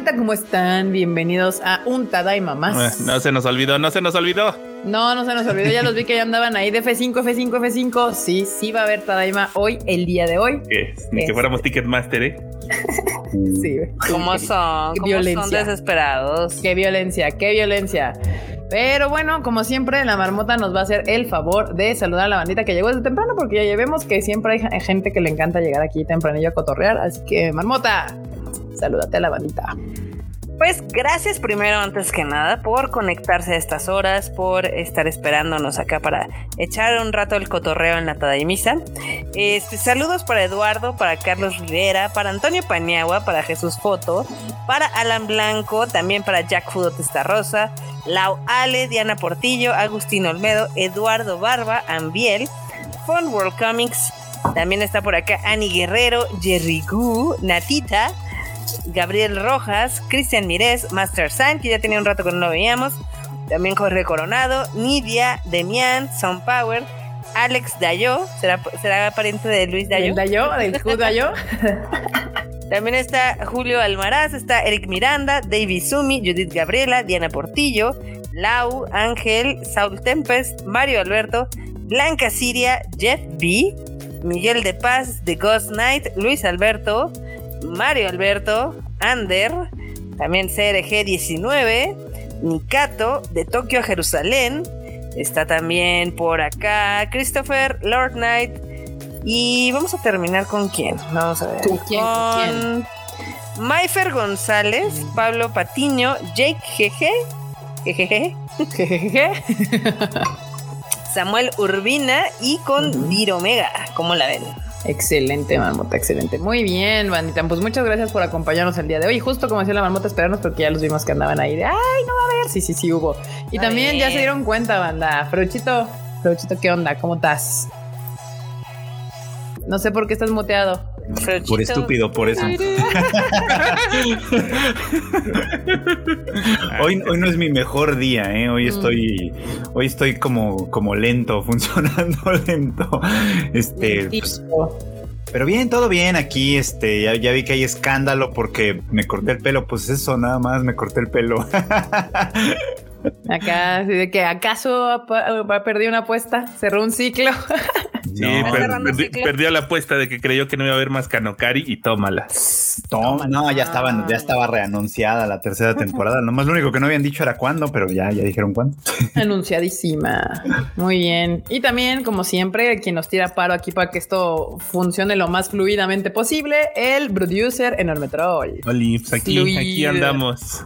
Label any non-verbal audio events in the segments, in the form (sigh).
bandita? ¿Cómo están? Bienvenidos a un Tadaima más. Ah, no se nos olvidó, no se nos olvidó. No, no se nos olvidó. Ya los vi que ya andaban ahí de F5, F5, F5. Sí, sí va a haber Tadaima hoy, el día de hoy. Ni que fuéramos Ticketmaster, ¿eh? sí. ¿Cómo son? ¿Cómo violencia. son desesperados? Qué violencia, qué violencia. Pero bueno, como siempre, la marmota nos va a hacer el favor de saludar a la bandita que llegó desde temprano, porque ya llevemos que siempre hay gente que le encanta llegar aquí tempranillo a cotorrear. Así que, marmota, salúdate a la bandita. Pues gracias primero, antes que nada, por conectarse a estas horas, por estar esperándonos acá para echar un rato el cotorreo en la Tadaimisa. Este, saludos para Eduardo, para Carlos Rivera, para Antonio Paniagua, para Jesús Foto, para Alan Blanco, también para Jack Fudo Rosa, Lau Ale, Diana Portillo, Agustín Olmedo, Eduardo Barba, Ambiel, Fun World Comics, también está por acá Ani Guerrero, Jerry Gu, Natita, Gabriel Rojas, Cristian Mirés, Master San, que ya tenía un rato que no lo veíamos. También Jorge Coronado, Nidia, Demian, Son Power, Alex Dayo, ¿será, será pariente de Luis Dayo? ¿Del Dayo? ¿Del Hood Dayo? (laughs) También está Julio Almaraz, está Eric Miranda, David Sumi, Judith Gabriela, Diana Portillo, Lau, Ángel, Saul Tempest, Mario Alberto, Blanca Siria, Jeff B, Miguel de Paz, The Ghost Knight, Luis Alberto, Mario Alberto, Ander, también CRG19, Nikato, de Tokio a Jerusalén, está también por acá Christopher, Lord Knight, y vamos a terminar con quién, vamos a ver. ¿Con quién? ¿Con quién? Maifer González, Pablo Patiño, Jake GG, jejeje, Jejeje. Samuel Urbina y con Dir Omega, ¿cómo la ven? Excelente, marmota, excelente. Muy bien, bandita. Pues muchas gracias por acompañarnos el día de hoy. Justo como decía la marmota, esperarnos porque ya los vimos que andaban ahí de ay, no va a haber. Sí, sí, sí hubo. Y también ya se dieron cuenta, banda. Fruchito, Fruchito, ¿qué onda? ¿Cómo estás? No sé por qué estás muteado. Frochito. Por estúpido, por eso. (laughs) Hoy, hoy no es mi mejor día, ¿eh? Hoy estoy, hoy estoy como, como lento, (laughs) funcionando lento. Este, pues, pero bien, todo bien aquí. Este, ya, ya vi que hay escándalo porque me corté el pelo. Pues eso, nada más me corté el pelo. (laughs) Acá, así de que acaso perdido una apuesta, cerró un ciclo. Sí, No, per- cerrando perdi- ciclo. perdió la apuesta de que creyó que no iba a haber más Kanokari y tómala. Toma, no, ya estaba, ya estaba reanunciada la tercera temporada. (laughs) Nomás lo único que no habían dicho era cuándo, pero ya, ya dijeron cuándo. Anunciadísima. Muy bien. Y también, como siempre, quien nos tira paro aquí para que esto funcione lo más fluidamente posible, el producer enorme troll. Oli, pues aquí, Fluido. aquí andamos.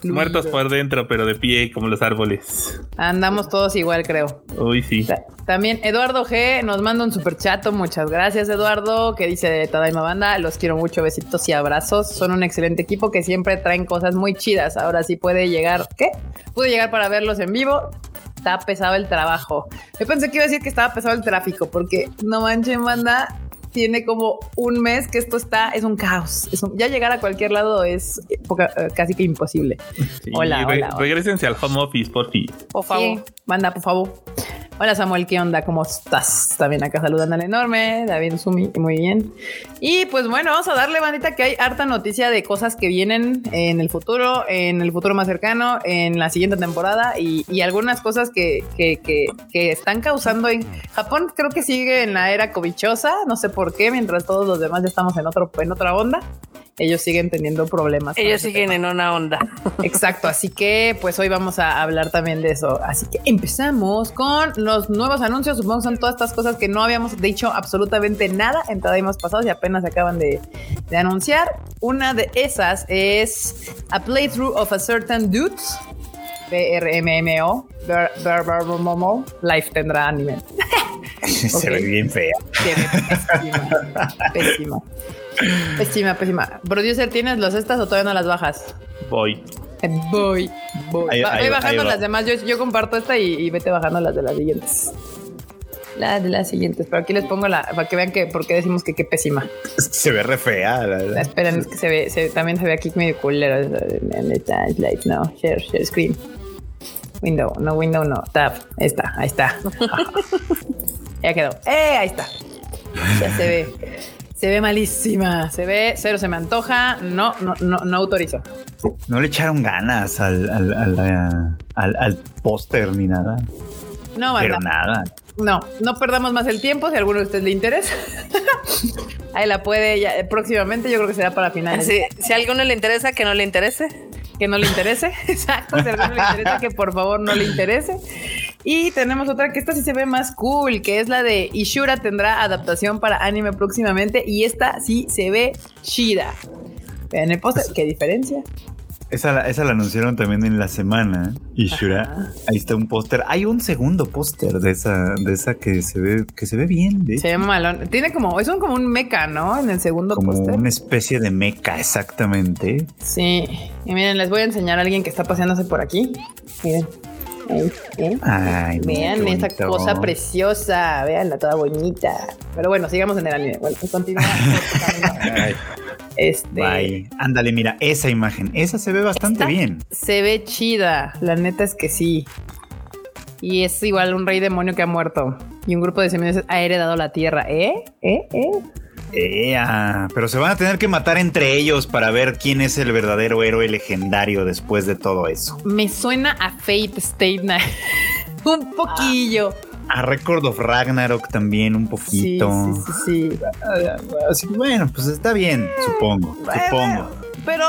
Fluido. Muertos por dentro, pero de pie como los árboles. Andamos todos igual, creo. Uy, sí. También Eduardo G nos manda un super chato. Muchas gracias, Eduardo. Que dice Tadaima Banda. Los quiero mucho. Besitos y abrazos. Son un excelente equipo que siempre traen cosas muy chidas. Ahora sí puede llegar. ¿Qué? Pude llegar para verlos en vivo. Está pesado el trabajo. Yo pensé que iba a decir que estaba pesado el tráfico, porque no manchen, banda. Tiene como un mes que esto está, es un caos. Es un- ya llegar a cualquier lado es poca- eh, casi que imposible. Sí, Hola, re- hola, hola. Regrésense al home office, por fin. Por favor. Sí, manda, por favor. Hola Samuel, ¿qué onda? ¿Cómo estás? También acá saludando al enorme, David Sumi, muy bien. Y pues bueno, vamos a darle bandita que hay harta noticia de cosas que vienen en el futuro, en el futuro más cercano, en la siguiente temporada y, y algunas cosas que, que, que, que están causando en Japón. Creo que sigue en la era covichosa, no sé por qué, mientras todos los demás ya estamos en, otro, en otra onda. Ellos siguen teniendo problemas. Ellos siguen tema. en una onda. (laughs) Exacto, así que pues hoy vamos a hablar también de eso. Así que empezamos con los nuevos anuncios. Supongo que son todas estas cosas que no habíamos dicho absolutamente nada en Tadaimos pasados y apenas acaban de, de anunciar. Una de esas es a playthrough of a certain dudes. BRMMO. Momo. Life tendrá anime. (laughs) (laughs) Se ve bien fea. Tiene pésima. Pésima. Pésima, pésima. Producer, ¿tienes las estas o todavía no las bajas? Voy. Voy, voy. Ahí- Va- ahí voy bajando las demás. Yo, yo comparto esta y, y vete bajando las de las siguientes. Las de las siguientes. Pero aquí les pongo la para que vean que por qué decimos que qué pésima. Se ve re fea. la verdad. Esperen, es que se ve, se- también se ve aquí medio culero. Slide, no, share, share screen. Window, no window, no. Tab. Ahí está, ahí está. (laughs) ya quedó. ¡Eh! Ahí está. Ya se ve. Se ve malísima, se ve cero, se me antoja, no, no, no, no autorizo. No le echaron ganas al, al, al, al, al póster ni nada. No, Pero banda. nada. No, no perdamos más el tiempo si a alguno de ustedes le interesa. (laughs) Ahí la puede ya, eh, próximamente, yo creo que será para finales. Si, si a alguno le interesa, que no le interese. Que no le interese. (laughs) Exacto, si a alguno le interesa, que por favor no le interese. Y tenemos otra que esta sí se ve más cool, que es la de Ishura tendrá adaptación para anime próximamente y esta sí se ve chida. Vean el póster, qué diferencia. Esa, la- esa la anunciaron también en la semana. Ishura. Ajá. Ahí está un póster. Hay un segundo póster de esa, de esa que se ve, que se ve bien. De Se ve malón. Tiene como, es un como un mecha, ¿no? En el segundo como póster. una especie de meca, exactamente. Sí. Y miren, les voy a enseñar a alguien que está paseándose por aquí. Miren. Vean esa cosa preciosa, veanla toda bonita. Pero bueno, sigamos en el anime. Bueno. Ay, este bye. Ándale, mira, esa imagen. Esa se ve bastante bien. se ve chida. La neta es que sí. Y es igual un rey demonio que ha muerto. Y un grupo de semillas ha heredado la tierra. ¿Eh? ¿Eh? ¿Eh? Ea, pero se van a tener que matar entre ellos para ver quién es el verdadero héroe legendario después de todo eso. Me suena a Fate State Night. (laughs) un poquillo. A Record of Ragnarok también un Sí, poquito. sí, sí, sí. Así que bueno, pues está bien, supongo, supongo. Pero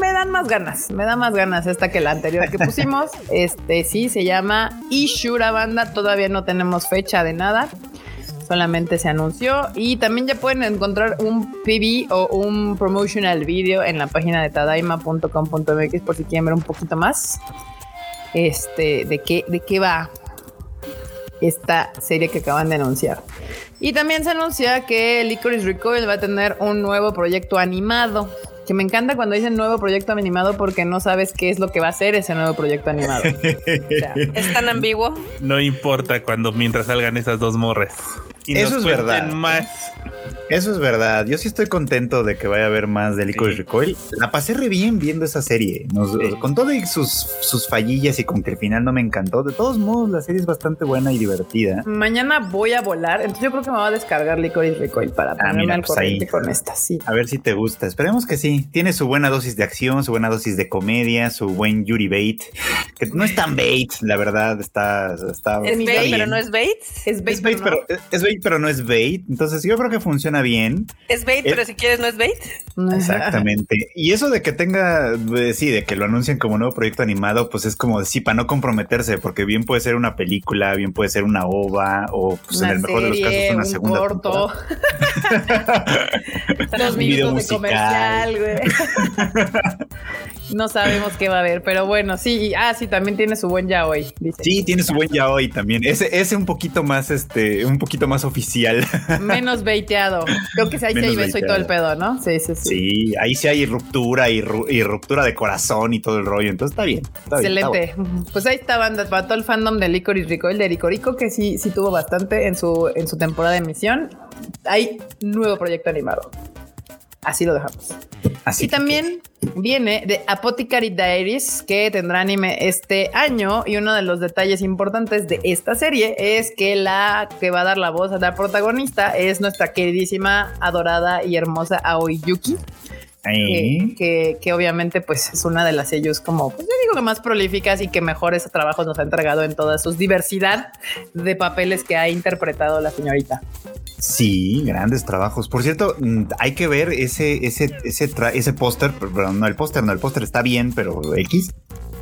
me dan más ganas, me da más ganas esta que la anterior que pusimos. (laughs) Este sí se llama Ishura Banda, todavía no tenemos fecha de nada. Solamente se anunció y también ya pueden encontrar un PV o un promotional video en la página de tadaima.com.mx por si quieren ver un poquito más. Este, de qué, de qué va esta serie que acaban de anunciar. Y también se anuncia que Licorice Recoil va a tener un nuevo proyecto animado. Que me encanta cuando dicen nuevo proyecto animado porque no sabes qué es lo que va a ser ese nuevo proyecto animado. O (laughs) sea, Es tan ambiguo. No importa cuando mientras salgan esas dos morras. Y Eso nos es verdad. más. Eso es verdad. Yo sí estoy contento de que vaya a haber más de Licorice Sí. Recoil. La pasé re bien viendo esa serie. Nos- Sí. Con todo y sus, sus fallillas y con que el final no me encantó. De todos modos, la serie es bastante buena y divertida. mañana voy a volar, entonces yo creo que me va a descargar Licorice Recoil para ponerme mira, al pues ahí. con esta. Sí. A ver si te gusta. Esperemos que sí. Tiene su buena dosis de acción, su buena dosis de comedia, su buen Yuri Bait. Que no es tan bait, la verdad. Está, está, Es bait, pero no es bait. Es bait, Es bait, pero pero, es bait, pero no es bait. Entonces yo creo que funciona bien. Es bait, Eh. pero si quieres no es bait. Exactamente. Y eso de que tenga, eh, sí, de que lo anuncien como nuevo proyecto animado, pues es como, sí, para no comprometerse, porque bien puede ser una película, bien puede ser una ova, o pues Una en el mejor de los casos una un segunda corto, (laughs) dos minutos de comercial, güey. (laughs) No sabemos qué va a haber, pero bueno, sí. Ah, sí, también tiene su buen ya hoy. Dice. Sí, tiene su buen yaoi también. Ese, ese un poquito más, este, un poquito más oficial. Menos (laughs) baiteado. Creo que sí, ahí sí hay beso y todo el pedo, ¿no? Sí, sí, sí. Sí, ahí sí hay ruptura y, ru- y ruptura de corazón y todo el rollo. Entonces está bien. está bien, está Excelente. Pues ahí está banda para todo el fandom de Licorice Recoil de Ricorico, que sí, sí tuvo bastante en su, en su temporada de emisión. Hay nuevo proyecto animado. Así lo dejamos. Así y que- también viene de Apothecary Diaries, que tendrá anime este año. Y uno de los detalles importantes de esta serie es que la que va a dar la voz a la protagonista es nuestra queridísima, adorada y hermosa Aoi Yuki. Que- que obviamente pues es una de las sellos como pues yo digo que más prolíficas y que mejores trabajos nos ha entregado en toda su diversidad de papeles que ha interpretado la señorita. Sí, grandes trabajos. Por cierto, mm, hay que ver ese, ese, ese, ese póster, pero no el póster, no, el póster está bien, pero X.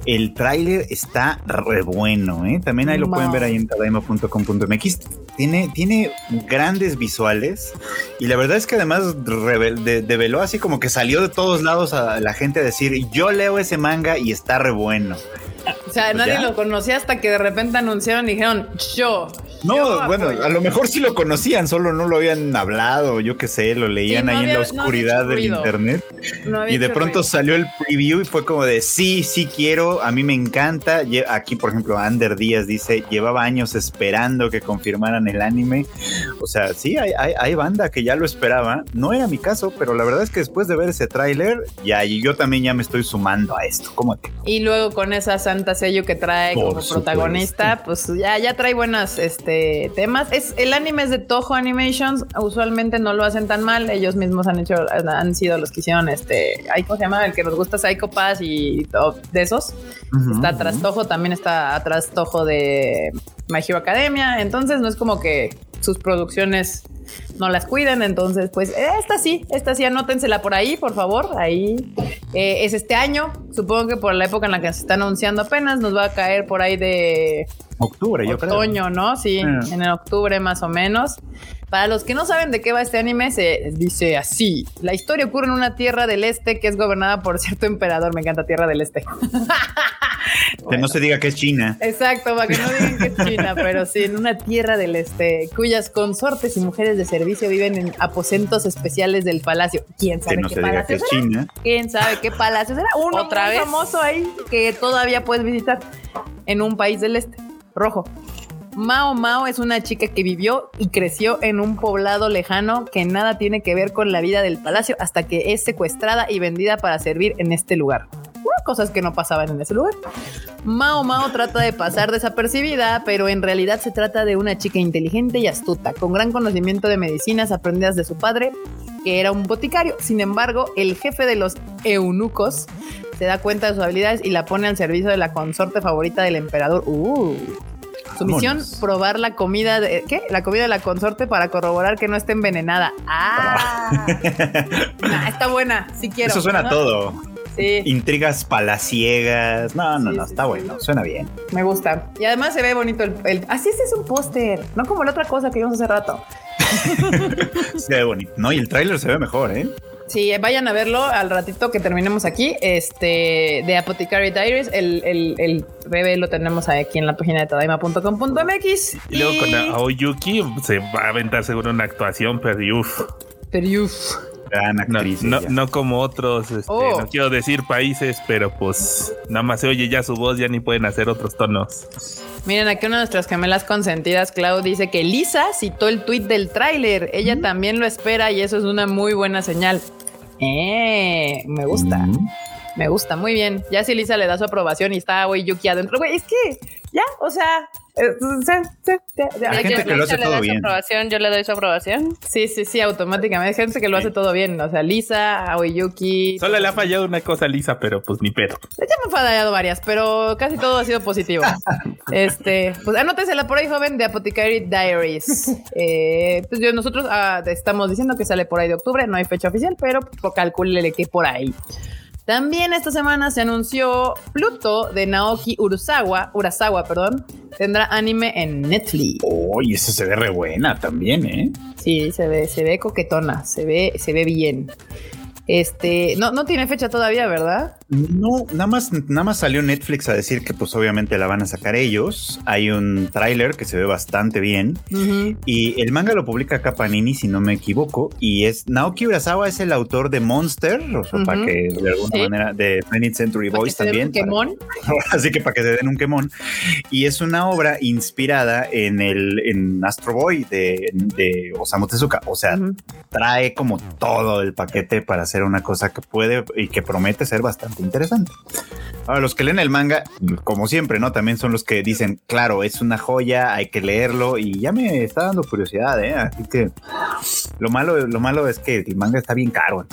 El tráiler está re bueno, ¿eh? También ahí lo pueden ver ahí en tadaima.com.mx. Tiene, tiene grandes visuales y la verdad es que además de- develó así como que salió de todos lados a la gente a decir, yo leo ese manga y está re bueno. O sea, Pues nadie ya. lo conocía hasta que de repente anunciaron y dijeron yo. No, yo bueno, apoyo". a lo mejor sí lo conocían, solo no lo habían hablado, yo qué sé, lo leían no ahí en la oscuridad del ruido. internet. No Y de pronto ruido. salió el preview y fue como de sí, sí quiero, a mí me encanta. Aquí, por ejemplo, Ander Díaz dice, llevaba años esperando que confirmaran el anime. O sea, sí, hay, hay, hay banda que ya lo esperaba. No era mi caso, pero la verdad es que después de ver ese tráiler, ya y yo también ya me estoy sumando a esto. ¿Cómo que? Y luego con esa santa sello que trae Por como protagonista, pues ya, ya trae buenas, este, este temas. Es el anime es de Toho Animations. Usualmente no lo hacen tan mal. Ellos mismos han hecho, han sido los que hicieron este. ¿Cómo se llama? El que nos gusta Psycho Pass y de esos. está atrás Toho, también está atrás Toho de My Hero Academia. Entonces no es como que sus producciones no las cuiden. Entonces, pues esta sí, esta sí, anótensela por ahí, por favor. Ahí eh, es este año. Supongo que por la época en la que se está anunciando apenas nos va a caer por ahí de octubre, yo creo. Otoño, ¿no? Sí, en el octubre más o menos. Para los que no saben de qué va este anime, se dice así. La historia ocurre en una tierra del este que es gobernada por cierto emperador. Me encanta Tierra del Este. (laughs) Que no se diga que es China. Exacto, para que no digan que es China, (laughs) pero sí, en una tierra del este, cuyas consortes y mujeres de servicio viven en aposentos especiales del palacio. ¿Quién sabe que no qué se diga que es China? ¿Quién sabe qué palacio será? Uno ¿Otra vez? famoso ahí que todavía puedes visitar en un país del este, rojo. Mao Mao es una chica que vivió y creció en un poblado lejano que nada tiene que ver con la vida del palacio hasta que es secuestrada y vendida para servir en este lugar cosas que no pasaban en ese lugar. Mao Mao trata de pasar desapercibida, pero en realidad se trata de una chica inteligente y astuta, con gran conocimiento de medicinas aprendidas de su padre, que era un boticario. Sin embargo, el jefe de los eunucos se da cuenta de sus habilidades y la pone al servicio de la consorte favorita del emperador. Uh. Su misión, probar la comida de. ¿Qué? La comida de la consorte para corroborar que no esté envenenada. ¡Ah! (laughs) está buena, si quiero. Eso suena todo. Intrigas palaciegas. No, no, no, está bueno, suena bien. Me gusta. Y además se ve bonito el. así este es un póster, no como la otra cosa que vimos hace rato. (laughs) se ve bonito, ¿no? Y el tráiler se ve mejor, ¿eh? Sí, vayan a verlo al ratito que terminemos aquí. Este de Apothecary Diaries, el, el, el bebé lo tenemos aquí en la página de tadaima.com.mx. Y luego con Aoyuki se va a aventar seguro una actuación, pero uff. Pero uff. No, como otros, este, oh. no quiero decir países, pero pues nada más se oye ya su voz, ya ni pueden hacer otros tonos. Miren, aquí una de nuestras gemelas consentidas, Clau, dice que Lisa citó el tweet del tráiler. Ella mm. también lo espera y eso es una muy buena señal. Eh, me gusta. Me gusta, muy bien. Ya si Lisa le da su aprobación y está, güey, Yuki adentro, güey, es que ya, o sea, eh, hay gente que lo hace todo bien. Aprobación, yo le doy su aprobación. Sí, sí, sí, automáticamente. Hay gente que lo hace todo bien. O sea, Lisa, Aoyuki. Solo le ha fallado una cosa a Lisa, pero pues ni pedo. Ya me ha fallado varias, pero casi todo ha sido positivo. (laughs) este, pues anótesela por ahí, joven, de Apothecary Diaries. (laughs) Eh, pues yo, nosotros ah, estamos diciendo que sale por ahí de octubre, no hay fecha oficial, pero pues, calcúlele que por ahí. También esta semana se anunció Pluto de Naoki Urasawa, Urasawa, perdón, tendrá anime en Netflix. Oh, y esa se ve re buena también, ¿eh? Sí, se ve, se ve coquetona, se ve, se ve bien. Este, no, no tiene fecha todavía, ¿verdad? No, nada más, nada más salió Netflix a decir que pues obviamente la van a sacar ellos. Hay un tráiler que se ve bastante bien. Y el manga lo publica acá Panini, si no me equivoco. Y es Naoki Urasawa es el autor de Monster, o sea, para que de alguna manera, de 20th Century Boys también. (laughs) así que para que se den un quemón. Y es una obra inspirada en el en Astro Boy de, de Osamu Tezuka. O sea, trae como todo el paquete para hacer una cosa que puede y que promete ser bastante interesante. Ahora, los que leen el manga, como siempre, ¿no? También son los que dicen, claro, es una joya, hay que leerlo y ya me está dando curiosidad, ¿eh? Así que lo malo, lo malo es que el manga está bien caro.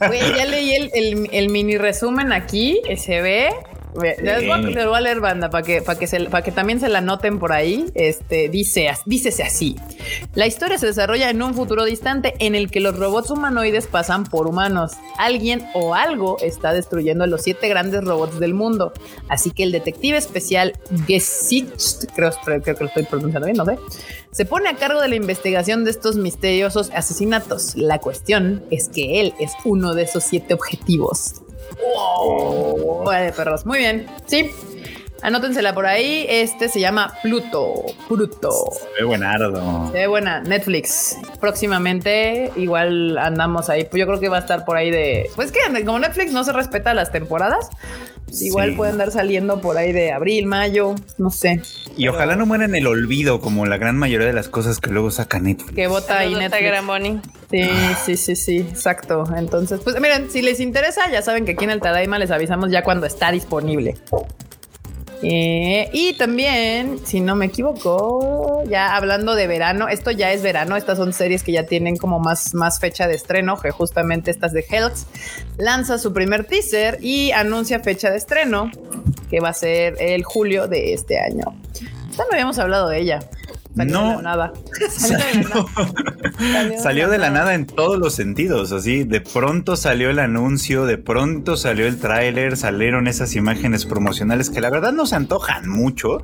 ya leí el, el mini resumen aquí, se ve les, voy a, leer banda para que, para que, para que también se la noten por ahí. Este dice, dícese así. La historia se desarrolla en un futuro distante en el que los robots humanoides pasan por humanos. Alguien o algo está destruyendo a los siete grandes robots del mundo. Así que el detective especial Gesicht, creo, creo que lo estoy pronunciando bien, no sé, se pone a cargo de la investigación de estos misteriosos asesinatos. La cuestión es que él es uno de esos siete objetivos. Wow. de perros. Muy bien. Sí. Anótensela por ahí. Este se llama Pluto. Pluto. Se ve buenardo. Se ve buena. Netflix. Próximamente, igual andamos ahí. Pues yo creo que va a estar por ahí de. Pues que como Netflix no se respeta las temporadas, igual puede andar saliendo por ahí de abril, mayo, no sé. Y ojalá no muera en el olvido, como la gran mayoría de las cosas que luego saca Netflix. Que vota ahí Netflix. Sí, sí, sí, sí, exacto. Entonces, pues miren, si les interesa, ya saben que aquí en el Tadaima les avisamos ya cuando está disponible. Eh, y también, si no me equivoco, ya hablando de verano, esto ya es verano, estas son series que ya tienen como más, más fecha de estreno, que justamente estas de Helks lanza su primer teaser y anuncia fecha de estreno, que va a ser el julio de este año. Ya no habíamos hablado de ella no, (laughs) de nada. Salió, de la nada en todos los sentidos, así. De pronto salió el anuncio, de pronto salió el tráiler, salieron esas imágenes promocionales que la verdad no se antojan mucho,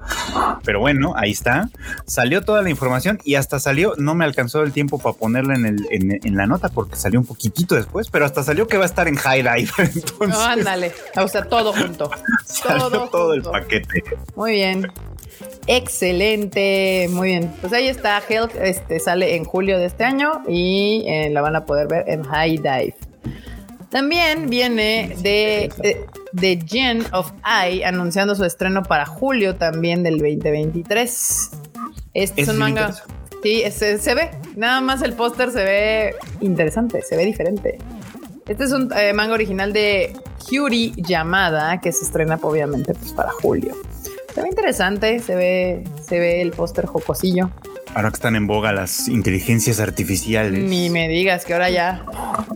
pero bueno, ahí está. Salió toda la información y hasta salió, no me alcanzó el tiempo para ponerla en, el, en, la nota porque salió un poquitito después, pero hasta salió que va a estar en High Dive. No, ándale, o sea, todo junto. (laughs) Salió todo, el paquete. Muy bien. Excelente, muy bien. Pues ahí está, Health, este sale en julio de este año y eh, la van a poder ver en High Dive. También viene de, de, Gen of Eye anunciando su estreno para julio también del 2023. Este es un manga. Sí, se, ve. Nada más el póster se ve interesante, se ve diferente. Este es un eh, manga original de Hyuri Yamada que se estrena obviamente pues, para julio. Se ve interesante, se ve, se ve el póster jocosillo. Ahora que están en boga las inteligencias artificiales. Ni me digas que ahora ya,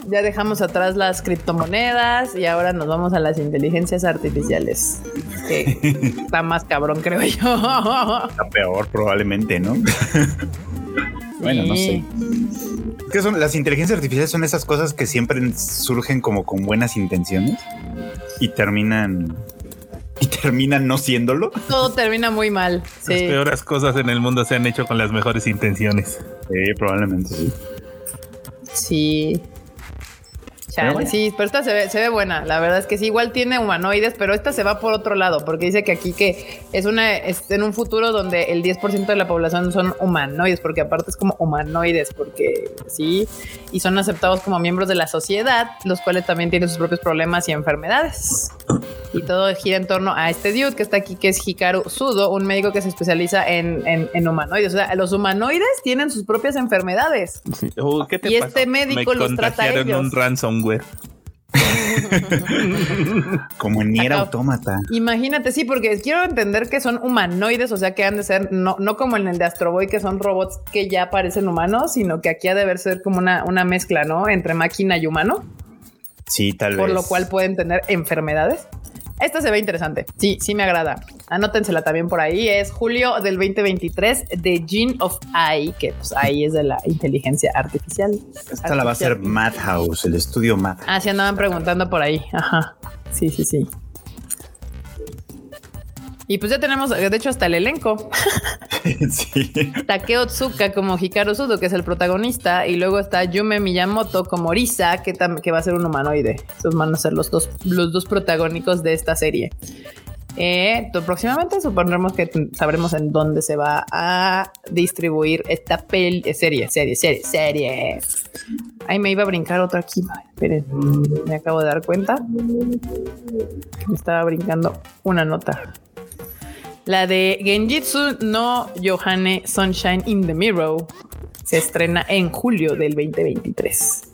ya dejamos atrás las criptomonedas y ahora nos vamos a las inteligencias artificiales. Que (laughs) está más cabrón, creo yo. (laughs) Está peor, probablemente, ¿no? (laughs) bueno, no sé. ¿Qué son? Las inteligencias artificiales son esas cosas que siempre surgen como con buenas intenciones y terminan y terminan no siéndolo. Todo termina muy mal. Las peores cosas en el mundo se han hecho con las mejores intenciones. Sí, probablemente sí. Sí sí, pero esta se ve, se ve buena. La verdad es que sí, igual tiene humanoides, pero esta se va por otro lado, porque dice que aquí que es una es en un futuro donde el 10% de la población son humanoides, porque aparte es como humanoides, porque sí, y son aceptados como miembros de la sociedad, los cuales también tienen sus propios problemas y enfermedades. Y todo gira en torno a este dude que está aquí, que es Hikaru Sudo, un médico que se especializa en, en, humanoides. O sea, los humanoides tienen sus propias enfermedades. Uh, y este médico los trata a ellos. un (laughs) Como en Nier Autómata. Imagínate, sí, porque quiero entender que son humanoides, o sea, que han de ser, no, no como en el de Astro Boy, que son robots que ya parecen humanos, sino que aquí ha de ser como una, una mezcla, ¿no? Entre máquina y humano. Sí, tal vez. Por lo cual pueden tener enfermedades. Esta se ve interesante. Sí, sí me agrada. Anótensela también por ahí. Es julio del 2023 de Gene of AI, que pues ahí es de la inteligencia artificial. Esta la va a hacer Madhouse, el estudio Madhouse. Ah, sí andaban preguntando por ahí. Ajá. Sí, sí, sí. Y pues ya tenemos, de hecho, hasta el elenco. (laughs) sí. Takeo Tsuka como Hikaru Sudo, que es el protagonista, y luego está Yume Miyamoto como Risa, que, que va a ser un humanoide. Esos van a ser los dos, los dos protagónicos de esta serie. Eh, próximamente supondremos que sabremos en dónde se va a distribuir esta peli, eh, serie, serie, serie, serie. Ahí me iba a brincar otra aquí. Esperen, me acabo de dar cuenta que me estaba brincando una nota. La de Genjitsu no Yohane Sunshine in the Mirror se estrena en julio del 2023.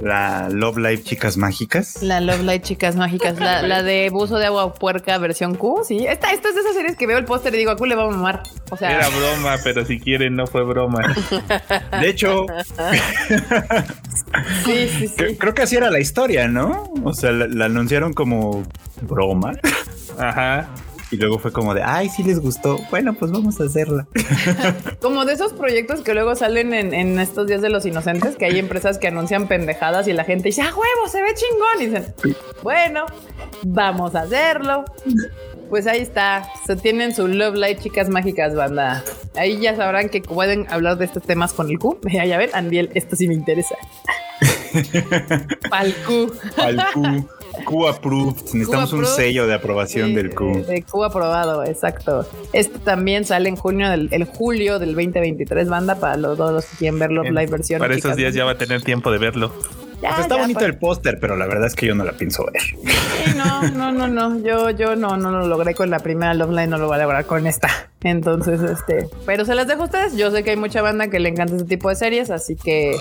La Love Live Chicas Mágicas. La Love Live Chicas Mágicas. La, de Buzo de Agua Puerca versión Q. Sí, esta, esta es de esas series que veo el póster y digo, a Q le va a mamar. O sea, era broma, pero si quieren, no fue broma. (laughs) De hecho, (laughs) sí, sí, sí. Creo que así era la historia, ¿no? O sea, la anunciaron como broma. Ajá. Y luego fue como de, ay, sí les gustó. Bueno, pues vamos a hacerla. (laughs) como de esos proyectos que luego salen en, estos días de los inocentes, que hay empresas que anuncian pendejadas y la gente dice, ah, huevo, se ve chingón. Y dicen, bueno, vamos a hacerlo. Pues ahí está. Se tienen su Love Light Chicas Mágicas banda. Ahí ya sabrán que pueden hablar de estos temas con el Q. (laughs) Ya ven, Andiel, esto sí me interesa. (laughs) Pal Q. Approved. Necesitamos un sello de aprobación del Q. De Q aprobado, exacto. Este también sale en junio del el julio del 2023, banda, para los, todos los que quieren verlo live versión. Para esos días ya va a tener tiempo de verlo. Pues está bonito el póster, pero la verdad es que yo no la pienso ver. no, no, no, no. Yo, yo no, no lo logré con la primera Love Line, no lo voy a lograr con esta. Entonces, este, pero se las dejo a ustedes. Yo sé que hay mucha banda que le encanta este tipo de series, así que,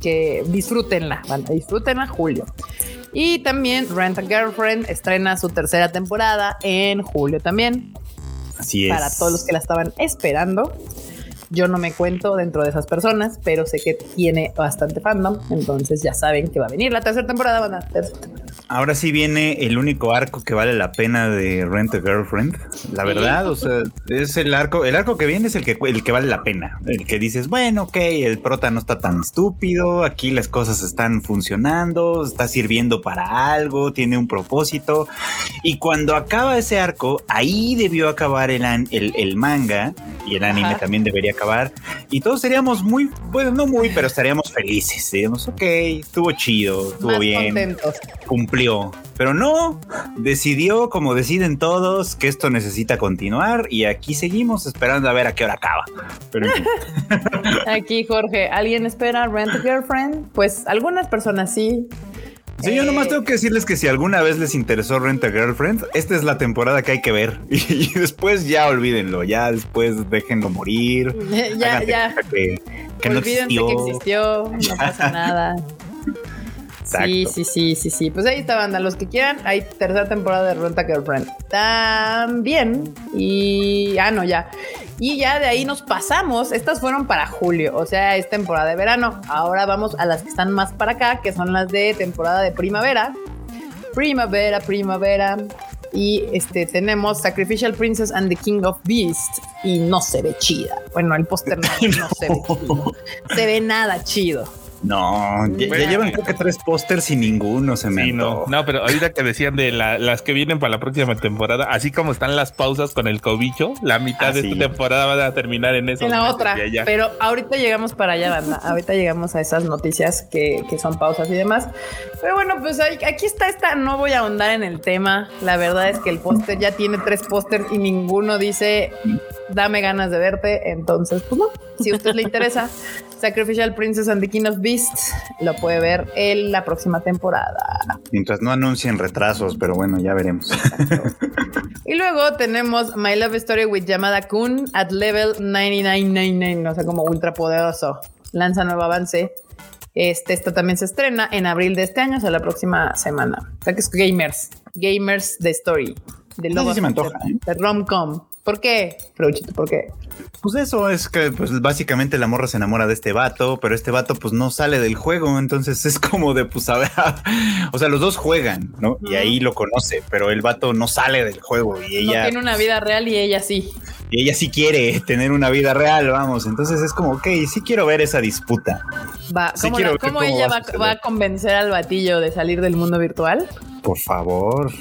que disfrútenla, banda, disfrútenla, Julio. Y también Rent a Girlfriend estrena su tercera temporada en julio también. Así es. Para todos los que la estaban esperando. Yo no me cuento dentro de esas personas, pero sé que tiene bastante fandom. Entonces ya saben que va a venir la tercera temporada. Van a tercera temporada. Ahora sí viene el único arco que vale la pena de Rent a Girlfriend. La verdad, o sea, es el arco, el arco que viene es el que, el que vale la pena. El que dices, bueno, ok, el prota no está tan estúpido, aquí las cosas están funcionando, está sirviendo para algo, tiene un propósito. Y cuando acaba ese arco, ahí debió acabar el, el, manga y el anime también debería acabar. Y todos seríamos muy, bueno, no muy, pero estaríamos felices. Diríamos, ok, estuvo chido, estuvo bien. Contentos pero no, decidió, como deciden todos, que esto necesita continuar y aquí seguimos esperando a ver a qué hora acaba. (laughs) aquí, Jorge, ¿alguien espera Rent a Girlfriend? Pues algunas personas sí. Sí, yo nomás eh, tengo que decirles que si alguna vez les interesó Rent a Girlfriend, esta es la temporada que hay que ver. (laughs) Y, después ya olvídenlo, ya después déjenlo morir. (laughs) ya, ya. Que, no existió. que existió, no pasa nada. Sí, sí, sí, sí, sí. Pues ahí está, banda. Los que quieran, hay tercera temporada de Renta Girlfriend. También. Y. Ah, no, ya. Y ya de ahí nos pasamos. Estas fueron para julio, o sea, es temporada de verano. Ahora vamos a las que están más para acá, que son las de temporada de primavera. Primavera, primavera. Y este tenemos Sacrificial Princess and the King of Beasts. Y no se ve chida. Bueno, el póster no, (laughs) no se ve chido. Se ve nada chido. No, ya, llevan creo que tres pósters y ninguno se me. no, no, pero ahorita que decían de las que vienen para la próxima temporada, así como están las pausas con el cobicho, la mitad de esta temporada va a terminar en eso. En la otra, pero ahorita llegamos para allá, banda. Ahorita llegamos a esas noticias que, que son pausas y demás. Pero bueno, pues aquí está esta. No voy a ahondar en el tema. La verdad es que el póster ya tiene tres pósters y ninguno dice dame ganas de verte. Entonces, pues no, si a usted le interesa, (laughs) Sacrificial Princess and the King of Beasts lo puede ver en la próxima temporada. Mientras no anuncien retrasos, pero bueno, ya veremos. y luego tenemos My Love Story with Yamada Kun at level 9999, no sé, como ultra poderoso. Lanza nuevo avance. Este, esta también se estrena en abril de este año, o sea, la próxima semana. O sea, que es Gamers, Gamers de Story. De logo, me antoja, ¿eh? de Romcom. ¿Por qué? Fruchito, ¿por qué? Pues eso es que pues básicamente la morra se enamora de este vato, pero este vato pues no sale del juego, entonces es como de pues a ver, (laughs) o sea, los dos juegan, ¿no? Y ahí lo conoce, pero el vato no sale del juego y ella... No tiene una vida real y ella sí. Y ella sí quiere (laughs) tener una vida real, vamos, entonces es como, ok, sí quiero ver esa disputa. Va, ¿cómo, ella va a convencer al batillo de salir del mundo virtual? Por favor.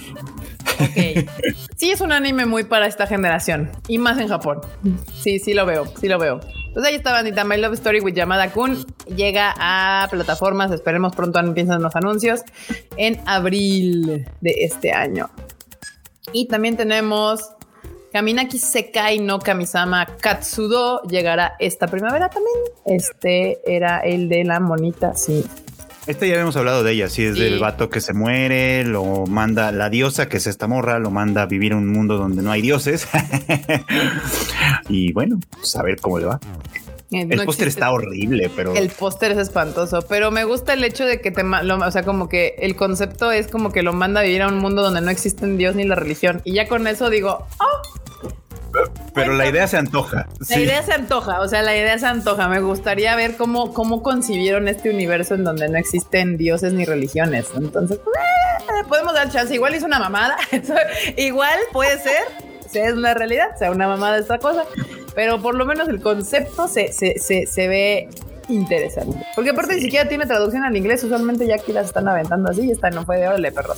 Ok. Sí, es un anime muy para esta generación y más en Japón. Sí, sí lo veo, sí lo veo. Pues ahí está, bandita. My Love Story with Yamada Kun llega a plataformas. Esperemos pronto empiezan los anuncios en abril de este año. Y también tenemos Kaminaki Sekai no Kamisama Katsudo. Llegará esta primavera también. Este era el de la monita, sí. Este ya habíamos hablado de ella, sí, es del vato que se muere, lo manda, la diosa que es esta morra, lo manda a vivir en un mundo donde no hay dioses. (laughs) y bueno, pues a ver cómo le va. Eh, el póster está horrible, pero. El póster es espantoso, pero me gusta el hecho de que te. o sea, como que el concepto es como que lo manda a vivir a un mundo donde no existen Dios ni la religión. Y ya con eso digo, oh, pero la idea se antoja. La idea se antoja, o sea, la idea se antoja. Me gustaría ver cómo, cómo concibieron este universo en donde no existen dioses ni religiones. Entonces, pues, eh, podemos dar chance. Igual es una mamada. (laughs) Igual puede ser, sea es una realidad, sea una mamada esta cosa. Pero por lo menos el concepto se, se, se, se ve interesante. Porque aparte ni siquiera tiene traducción al inglés, usualmente ya aquí las están aventando así y esta no fue de órale, perros.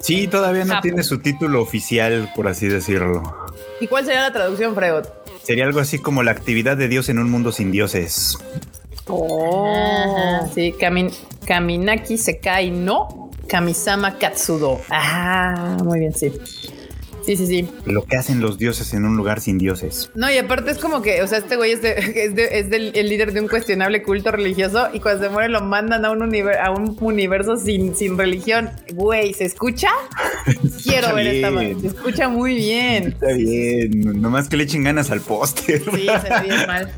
Sí, todavía no tiene su título oficial, por así decirlo. ¿Y cuál sería la traducción, Freud? Sería algo así como la actividad de Dios en un mundo sin dioses. Oh, sí, Kamin Kaminaki Sekai no Kamisama Katsudo. Ah, muy bien, sí. Sí, sí, sí. Lo que hacen los dioses en un lugar sin dioses. No, y aparte es como que, o sea, este güey es, (laughs) es, del, el líder de un cuestionable culto religioso y cuando se muere lo mandan a un, a un universo sin, sin religión. Güey, ¿se escucha? (laughs) Quiero ver esta Se escucha muy bien. Está bien. Nomás que le echen ganas al póster. Sí, se ve bien mal.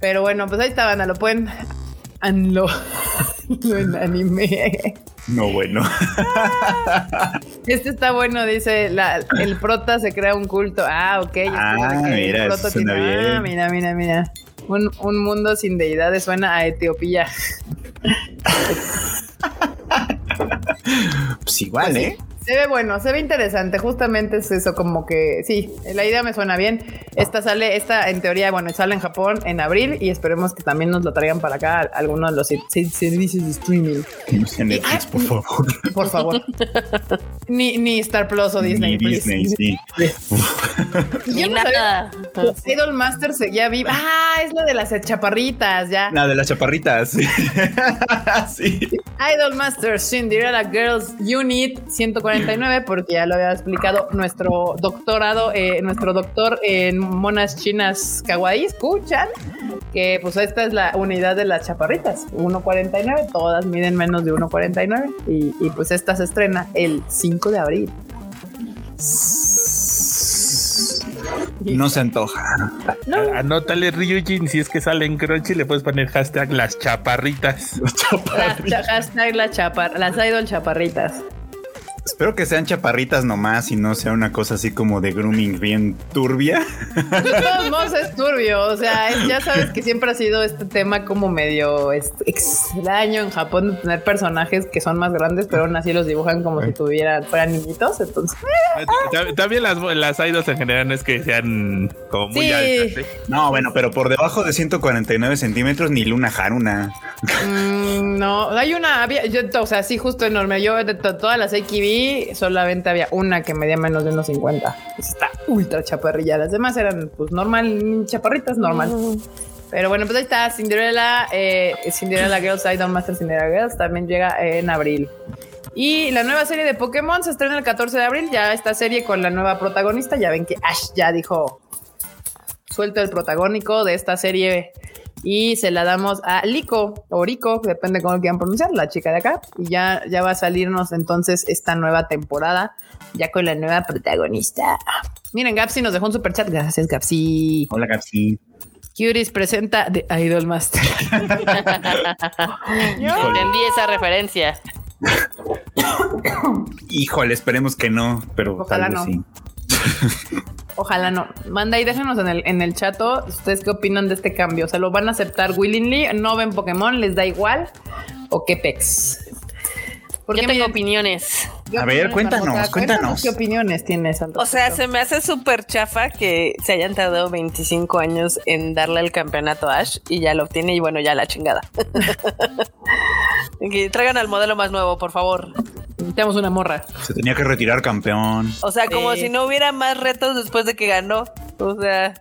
Pero bueno, pues ahí está, banda. Lo pueden. Anlo. (laughs) en anime. No, bueno. (laughs) Este está bueno, dice el prota se crea un culto. Ah, ok. Ah, mira, eso suena bien. Ah, mira, mira, mira. Un, un mundo sin deidades suena a Etiopía. (laughs) pues igual, pues ¿eh? Se ve bueno, se ve interesante. Justamente es eso, como que sí, la idea me suena bien. Esta sale, esta en teoría, bueno, sale en Japón en abril y esperemos que también nos lo traigan para acá algunos de los servicios de streaming. En Netflix, por favor. Por favor. ni, ni Star Plus o Disney. Ni Disney, sí. (laughs) Yo nada. Idol Masters ya vi. Ah, es lo de las chaparritas, ya. La de las chaparritas. sí. (laughs) Idol Masters Cinderella Girls Unit 140 porque ya lo había explicado nuestro doctorado, eh, nuestro doctor en monas chinas kawaii, escuchan que pues esta es la unidad de las chaparritas, 1.49, todas miden menos de 1.49 y, y pues esta se estrena el 5 de abril. No se antoja. Anótale Ryujin, si es que sale en Crunchy, le puedes poner hashtag las chaparritas. hashtag las, chapar las idol chaparritas. Espero que sean chaparritas nomás y no sea una cosa así como de grooming bien turbia. De todos modos es turbio, o sea, ya sabes que siempre ha sido este tema como medio extraño en Japón de tener personajes que son más grandes, pero aún así los dibujan como si tuvieran, fueran niñitos, entonces... También las, las idols en general no es que sean como muy altas. ¿eh? No, bueno, pero por debajo de 149 centímetros ni Luna Haruna. Mm, no, hay una, había, yo, o sea, sí, justo enorme. Yo de todas las Solamente había una que medía menos de unos 50. Está ultra chaparrilla. Las demás eran pues normal, chaparritas normal. Pero bueno, pues ahí está Cinderella, eh, Cinderella (laughs) Girls, Idol Master Cinderella Girls también llega en abril. Y la nueva serie de Pokémon se estrena el 14 de abril. Ya esta serie con la nueva protagonista. Ya ven que Ash ya dijo suelto el protagónico de esta serie y se la damos a Lico o Rico, depende cómo lo quieran pronunciar, la chica de acá. Y ya, ya va a salirnos entonces esta nueva temporada, ya con la nueva protagonista. Miren, Gapsi nos dejó un super chat. Gracias, Gapsi. Hola, Gapsi. Curis presenta The Idol Master. (laughs) Entendí esa referencia. (coughs) Híjole, esperemos que no, pero Ojalá no. sí. (laughs) Ojalá no. Manda y déjenos en el, en el chat ustedes qué opinan de este cambio. O sea, ¿lo van a aceptar willingly? ¿No ven Pokémon? ¿Les da igual? ¿O qué pex? Porque tengo opiniones. A ver, cuéntanos, cuéntanos. ¿Qué opiniones tienes? o sea, se me hace súper chafa que se hayan tardado 25 años en darle el campeonato a Ash y ya lo obtiene y bueno, ya la chingada. (laughs) que traigan al modelo más nuevo, por favor. Necesitamos una morra. Se tenía que retirar campeón. O sea, como si no hubiera más retos después de que ganó. O sea.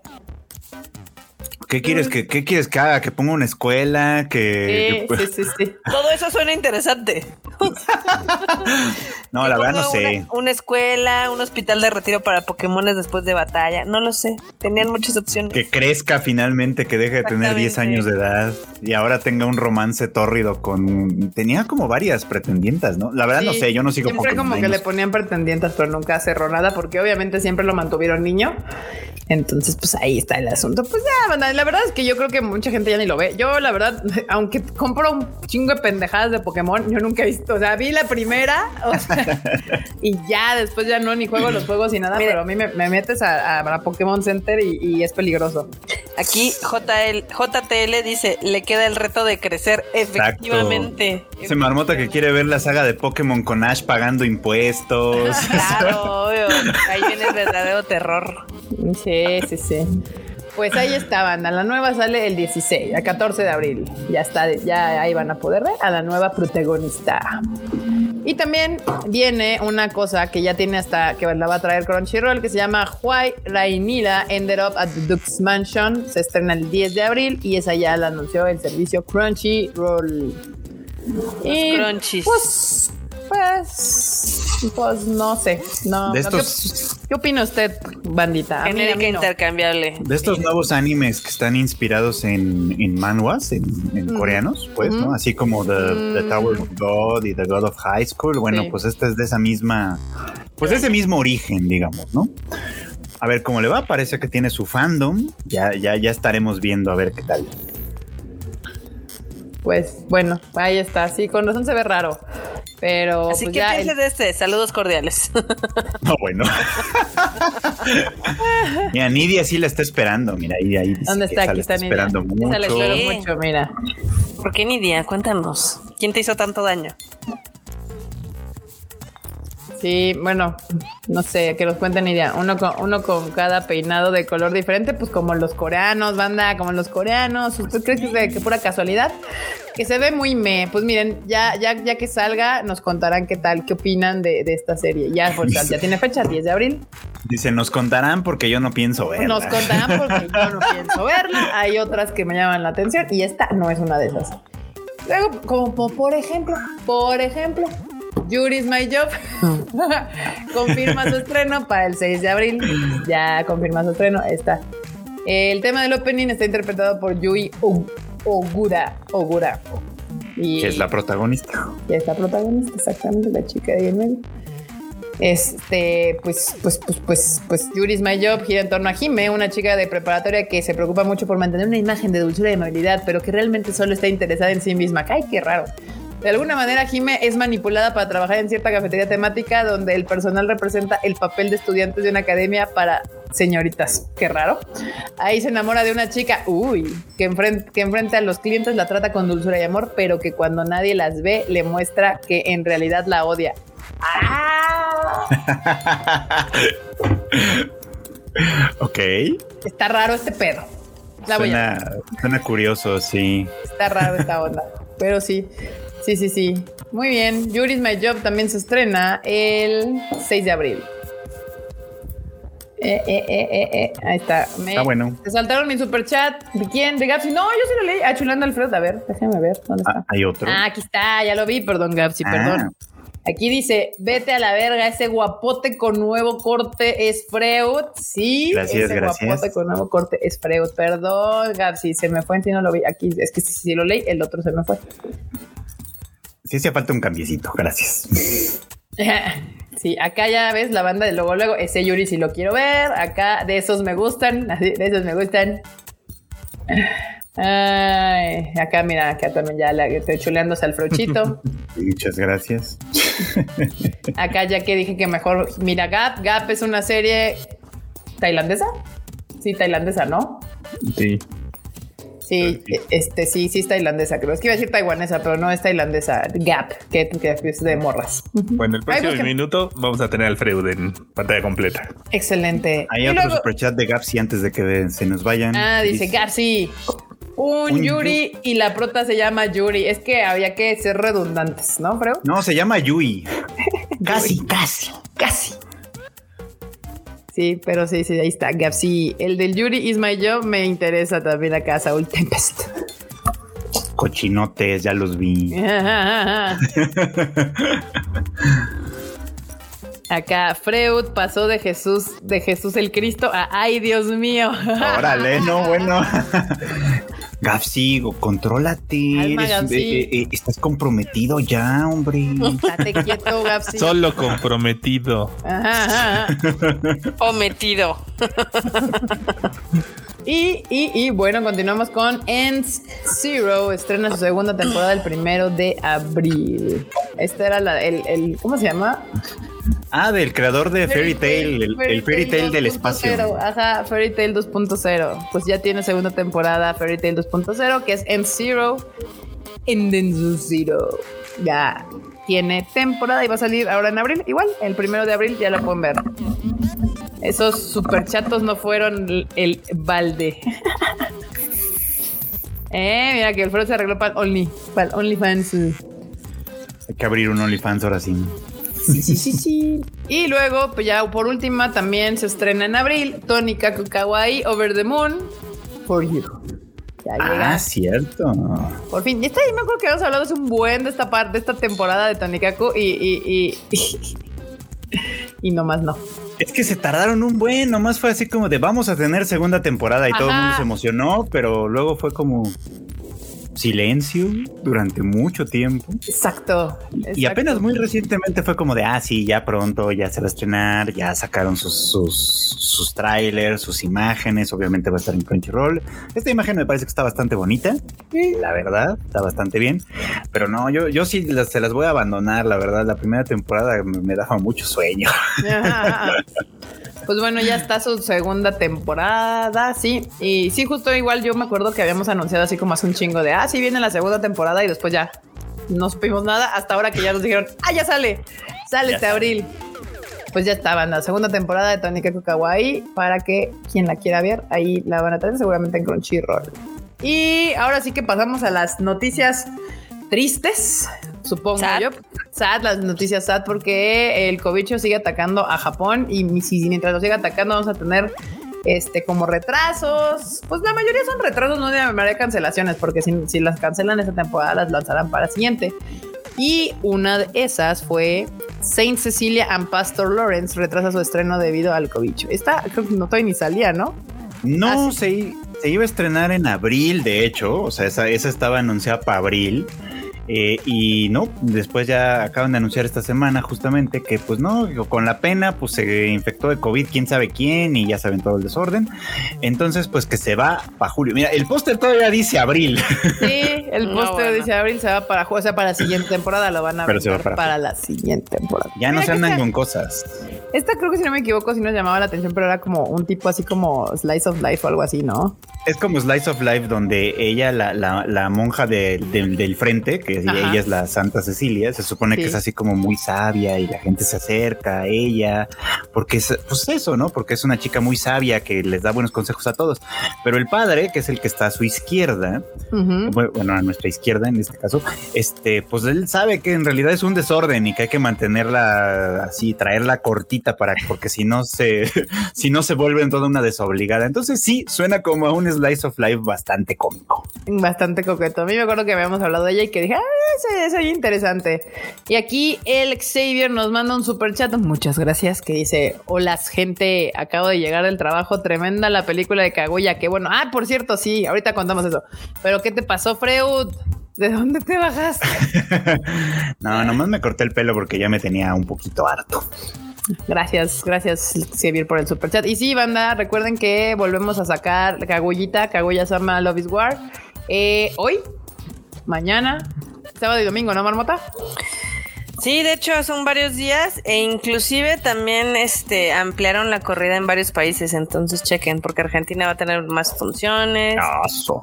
¿Qué quieres que, qué quieres que haga? ¿Que ponga una escuela? Que, sí, sí, sí, Todo eso suena interesante. (laughs) no, la verdad no sé. Una, escuela, un hospital de retiro para Pokémones después de batalla. No lo sé. Tenían muchas opciones. Que crezca finalmente, que deje de tener 10 años de edad y ahora tenga un romance tórrido con. Tenía como varias pretendientas, ¿no? La verdad no sé, yo no sigo Siempre como que le ponían pretendientas, pero nunca cerró nada porque obviamente siempre lo mantuvieron niño. Entonces, pues ahí está el asunto. Pues ya, la verdad es que yo creo que mucha gente ya ni lo ve. Yo, la verdad, (laughs) aunque compro un chingo de pendejadas de Pokémon, yo nunca he visto, o sea, vi la primera (laughs) y ya después ya no ni juego los juegos y nada, pero a mí me, metes a, Pokémon Center y, es peligroso. Aquí JL, JTL dice, le queda el reto de crecer efectivamente. Se marmota que quiere ver la saga de Pokémon con Ash pagando impuestos. (laughs) claro, obvio. Ahí viene el verdadero terror. Sí, sí, sí. Pues ahí estaban. A la nueva sale el 16, a 14 de abril. Ya está, ya ahí van a poder ver a la nueva protagonista. Y también viene una cosa que ya tiene hasta que la va a traer Crunchyroll que se llama Why Rainila Ended Up at the Duke's Mansion. Se estrena el 10 de abril y esa ya la anunció el servicio Crunchyroll. Y Crunchies. Pues, pues, pues no sé. No, ¿qué, opina usted, bandita? Genérica intercambiable. De estos nuevos animes que están inspirados en, en manhwas, en, mm. coreanos, pues, ¿no? Así como The, mm. Tower of God y The God of High School. Bueno, pues este es de esa misma, pues de ese mismo origen, digamos, ¿no? A ver cómo le va, parece que tiene su fandom. Ya, ya, ya estaremos viendo a ver qué tal. pues bueno, ahí está. Sí, con razón se ve raro. Pero. Así pues, que ya piense el- de este. Saludos cordiales. (laughs) No, bueno. (laughs) mira, Nidia sí la está esperando. Mira, ahí, ahí ¿Dónde está? Aquí la está Nidia. esperando mucho. mucho, mira. ¿Por qué Nidia? Cuéntanos. ¿Quién te hizo tanto daño? Sí, bueno, no sé, que los cuenten idea. Uno con, uno con cada peinado de color diferente, pues como los coreanos, banda, como los coreanos. ¿Usted cree que es de que pura casualidad? Que se ve muy me. Pues miren, ya, ya, ya que salga, nos contarán qué tal, qué opinan de, de esta serie. Ya, pues, ya tiene fecha, 10 de abril. Dice, nos contarán porque yo no pienso verla. Nos contarán porque yo no pienso verla. Hay otras que me llaman la atención y esta no es una de esas. Luego, como po- por ejemplo, por ejemplo, Yuri's My Job (laughs) confirma su estreno para el 6 de abril. Ya confirma su estreno. Está. El tema del opening está interpretado por Yui Ogura. Ogura. Y Que es la protagonista. y esta protagonista, exactamente, la chica de medio. Este, pues, pues, pues, pues, pues, Yuri's My Job gira en torno a Jime, una chica de preparatoria que se preocupa mucho por mantener una imagen de dulzura y amabilidad, pero que realmente solo está interesada en sí misma. ¡Ay, qué raro! De alguna manera, Jime es manipulada para trabajar en cierta cafetería temática donde el personal representa el papel de estudiantes de una academia para señoritas. Qué raro. Ahí se enamora de una chica, uy, que enfrente, que enfrente a los clientes la trata con dulzura y amor, pero que cuando nadie las ve le muestra que en realidad la odia. (laughs) ok. Está raro este pedo. La voy a Suena, suena curioso, sí. Está raro esta onda. Pero sí, sí, sí, sí. Muy bien. Yuri's My Job también se estrena el 6 de abril. Eh, eh, eh, eh, eh. Ahí está. Me- Está bueno. Te saltaron mi super chat. ¿De quién? ¿De Gapsi? No, yo sí lo leí. Ah, Chulando Alfredo. A ver, déjame ver. ¿Dónde Ah, está? hay otro. Ah, aquí está. Ya lo vi. Perdón, Gapsi, Ah. perdón. Aquí dice, vete a la verga, ese guapote con nuevo corte es Freud. Sí, Gracias, ese gracias. guapote con nuevo corte es Freud. Perdón, Gapsi, se me fue, si no lo vi. Aquí, es que si, si lo leí, el otro se me fue. Sí hacía falta un cambiecito, gracias. (laughs) Sí, acá ya ves la banda de luego, luego, ese Yuri si lo quiero ver, acá de esos me gustan, (laughs) de esos me gustan. Ay, acá mira, acá también ya la, estoy chuleándose al frochito. (laughs) Muchas gracias. Acá ya que dije que mejor, mira, Gap, Gap es una serie tailandesa. Sí, tailandesa, ¿no? Sí. Sí, Sí. este sí, sí es tailandesa, creo. Es que iba a decir taiwanesa, pero no es tailandesa. Gap, que, que es de morras. Bueno, el próximo busquen. minuto vamos a tener al Freud en pantalla completa. Excelente. Hay Y otro luego- superchat de Gapsi antes de que se nos vayan. Ah, dice Gap, sí. Un, Un Yuri y la prota se llama Yuri. Es que había que ser redundantes, ¿no, Freud? No, se llama Yui. (laughs) casi, casi. Casi. Sí, pero sí, sí, ahí está. Gap, sí. El del Yuri is my job me interesa también acá, Saúl Tempest. Cochinotes, ya los vi. (laughs) Acá Freud pasó de Jesús, de Jesús el Cristo a ay Dios mío. Órale, no, bueno. (laughs) Gapsi, contrólate. Alma, eres- Gapsi. eh, eh, estás comprometido ya, hombre. Quieto. Solo comprometido. Ajá, ajá, ajá. O metido. (laughs) Y, y, y bueno, continuamos con Ends Zero. Estrena su segunda temporada el primero de abril. Este era la, el, el- ¿cómo se llama? Ah, del creador de Fairy Tail, el, el Fairy Tail del 2.0. espacio. Ajá, Fairy Tail 2.0. Pues ya tiene segunda temporada Fairy Tail 2.0, que es End Zero. End Zero. Ya tiene temporada y va a salir ahora en abril. Igual, el primero de abril ya la pueden ver. Esos super chatos no fueron el, el balde. (laughs) eh, mira que el Frodo se arregló para Only, para OnlyFans. Hay que abrir un OnlyFans ahora sí. Sí, sí, sí, sí. Y luego, pues ya por última, también se estrena en abril Tony Kaku Kawaii Over the Moon for You. Ya llega. Ah, cierto. Por fin. Y esta yo me acuerdo que habíamos hablado hace un buen de esta parte, de esta temporada de Tony Kaku y, y, y, (laughs) y nomás no. Es que se tardaron un buen, nomás fue así como de vamos a tener segunda temporada y todo el mundo se emocionó, pero luego fue como silencio durante mucho tiempo. Exacto, Y apenas muy recientemente fue como de, ah, sí, ya pronto, ya se va a estrenar, ya sacaron sus, sus, sus trailers, sus imágenes, obviamente va a estar en Crunchyroll. Esta imagen me parece que está bastante bonita, la verdad, está bastante bien, pero no, yo, yo sí se las voy a abandonar, la verdad, la primera temporada me, me daba mucho sueño. (laughs) Pues bueno, ya está su segunda temporada, sí. Y sí, justo igual yo me acuerdo que habíamos anunciado así como hace un chingo de, ah, sí viene la segunda temporada y después ya no supimos nada hasta ahora que ya nos dijeron, ah, ya sale, sale este abril. Pues ya estaba en la segunda temporada de Tony Kawaii para que quien la quiera ver, ahí la van a tener seguramente en Crunchyroll. Y ahora sí que pasamos a las noticias tristes supongo yo. Sad, las noticias sad, porque el cobicho sigue atacando a Japón y mientras lo siga atacando vamos a tener este como retrasos. Pues la mayoría son retrasos, no de cancelaciones, porque si, las cancelan esta temporada las lanzarán para la siguiente. Y una de esas fue Saint Cecilia and Pastor Lawrence retrasa su estreno debido al cobicho. Esta creo que no todavía ni salía, ¿no? No, ah, se, se, iba a estrenar en abril, de hecho. O sea, esa, esa estaba anunciada para abril. Eh, y no, después ya acaban de anunciar esta semana justamente que pues no, con la pena pues se infectó de COVID quién sabe quién y ya saben todo el desorden. Entonces pues que se va para julio. Mira, el póster todavía dice abril. Sí, el póster dice abril, se va para o sea, para la siguiente temporada, lo van a ver para, la siguiente temporada. Ya no se andan con cosas. Esta creo que si no me equivoco, si nos llamaba la atención, pero era como un tipo así como Slice of Life o algo así, ¿no? Es como Slice of Life donde ella, la, la, monja del frente, que ella es la Santa Cecilia, se supone que es así como muy sabia y la gente se acerca a ella, porque es pues eso, ¿no? Porque es una chica muy sabia que les da buenos consejos a todos. Pero el padre, que es el que está a su izquierda, bueno, a nuestra izquierda en este caso, este, pues él sabe que en realidad es un desorden y que hay que mantenerla así, traerla cortita para, porque si no se, (laughs) si no se vuelve en toda una desobligada. Entonces sí, suena como a un slice of life bastante cómico. Bastante coqueto. A mí me acuerdo que habíamos hablado de ella y que dije, ah, eso es interesante. Y aquí el Xavier nos manda un super chat. Muchas gracias. Que dice: Hola, gente. Acabo de llegar del trabajo. Tremenda la película de Kaguya. Que bueno. Ah, por cierto, sí. Ahorita contamos eso. Pero, ¿qué te pasó, Freud? ¿De dónde te bajaste? (laughs) no, nomás me corté el pelo porque ya me tenía un poquito harto. Gracias, gracias Xavier por el super chat. Y sí, banda, recuerden que volvemos a sacar Kagullita, Kaguya Sama Love is War. Eh, hoy, mañana, sábado y domingo, ¿no, Marmota? Sí, de hecho son varios días e inclusive también este ampliaron la corrida en varios países, entonces chequen porque Argentina va a tener más funciones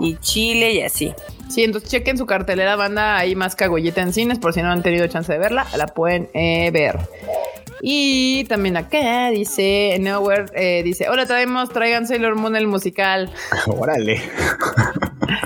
y Chile y así. Sí, entonces chequen su cartelera banda, hay más cagolleta en cines por si no han tenido chance de verla, la pueden eh, ver. Y también acá dice Nowhere, eh, dice, hola, traemos, traigan Sailor Moon el musical. (laughs) Órale.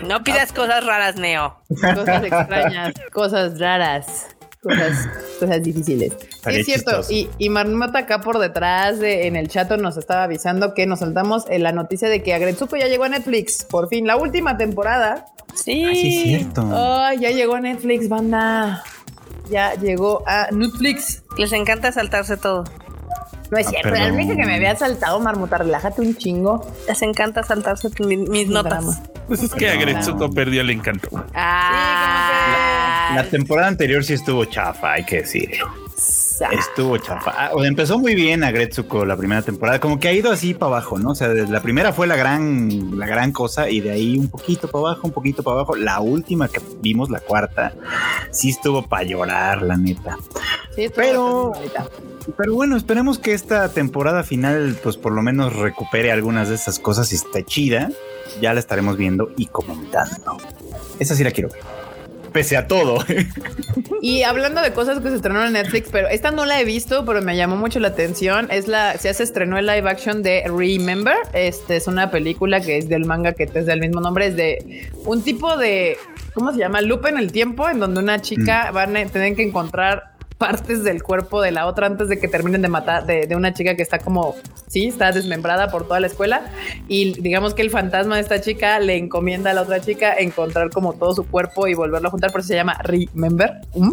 No pidas cosas raras, Neo. Cosas extrañas, cosas raras. Cosas, cosas difíciles. es cierto. Y, y Marmota acá por detrás de, en el chat nos estaba avisando que nos saltamos en la noticia de que Agretsuko ya llegó a Netflix. Por fin, la última temporada. Sí. Ah, sí, es cierto. Oh, ya llegó a Netflix, banda ya llegó a Netflix. Les encanta saltarse todo. No es ah, cierto, realmente que me había saltado, Marmota, relájate un chingo. Les encanta saltarse mis, notas. Pues es que a Gretsuko perdió el encanto. Ah, la, temporada anterior sí estuvo chafa, hay que decirlo. Estuvo chafa. Ah, empezó muy bien a Gretsuko la primera temporada, como que ha ido así para abajo, ¿no? O sea, la primera fue la gran, la gran cosa y de ahí un poquito para abajo, un poquito para abajo. La última que vimos, la cuarta, sí estuvo para llorar, la neta. Sí, pero, pero bueno, esperemos que esta temporada final, pues por lo menos recupere algunas de esas cosas y esté chida. Ya la estaremos viendo y comentando. Esa sí la quiero ver pese a todo. (laughs) Y hablando de cosas que se estrenaron en Netflix, pero esta no la he visto, pero me llamó mucho la atención. Es la, se estrenó el live action de Remember. Este es una película que es del manga que es del mismo nombre. Es de un tipo de, ¿cómo se llama? Loop en el tiempo, en donde una chica mm. van a tener que encontrar partes del cuerpo de la otra antes de que terminen de matar de, una chica que está como, sí, está desmembrada por toda la escuela. Y digamos que el fantasma de esta chica le encomienda a la otra chica encontrar como todo su cuerpo y volverlo a juntar, por eso se llama Remember. ¿Mm?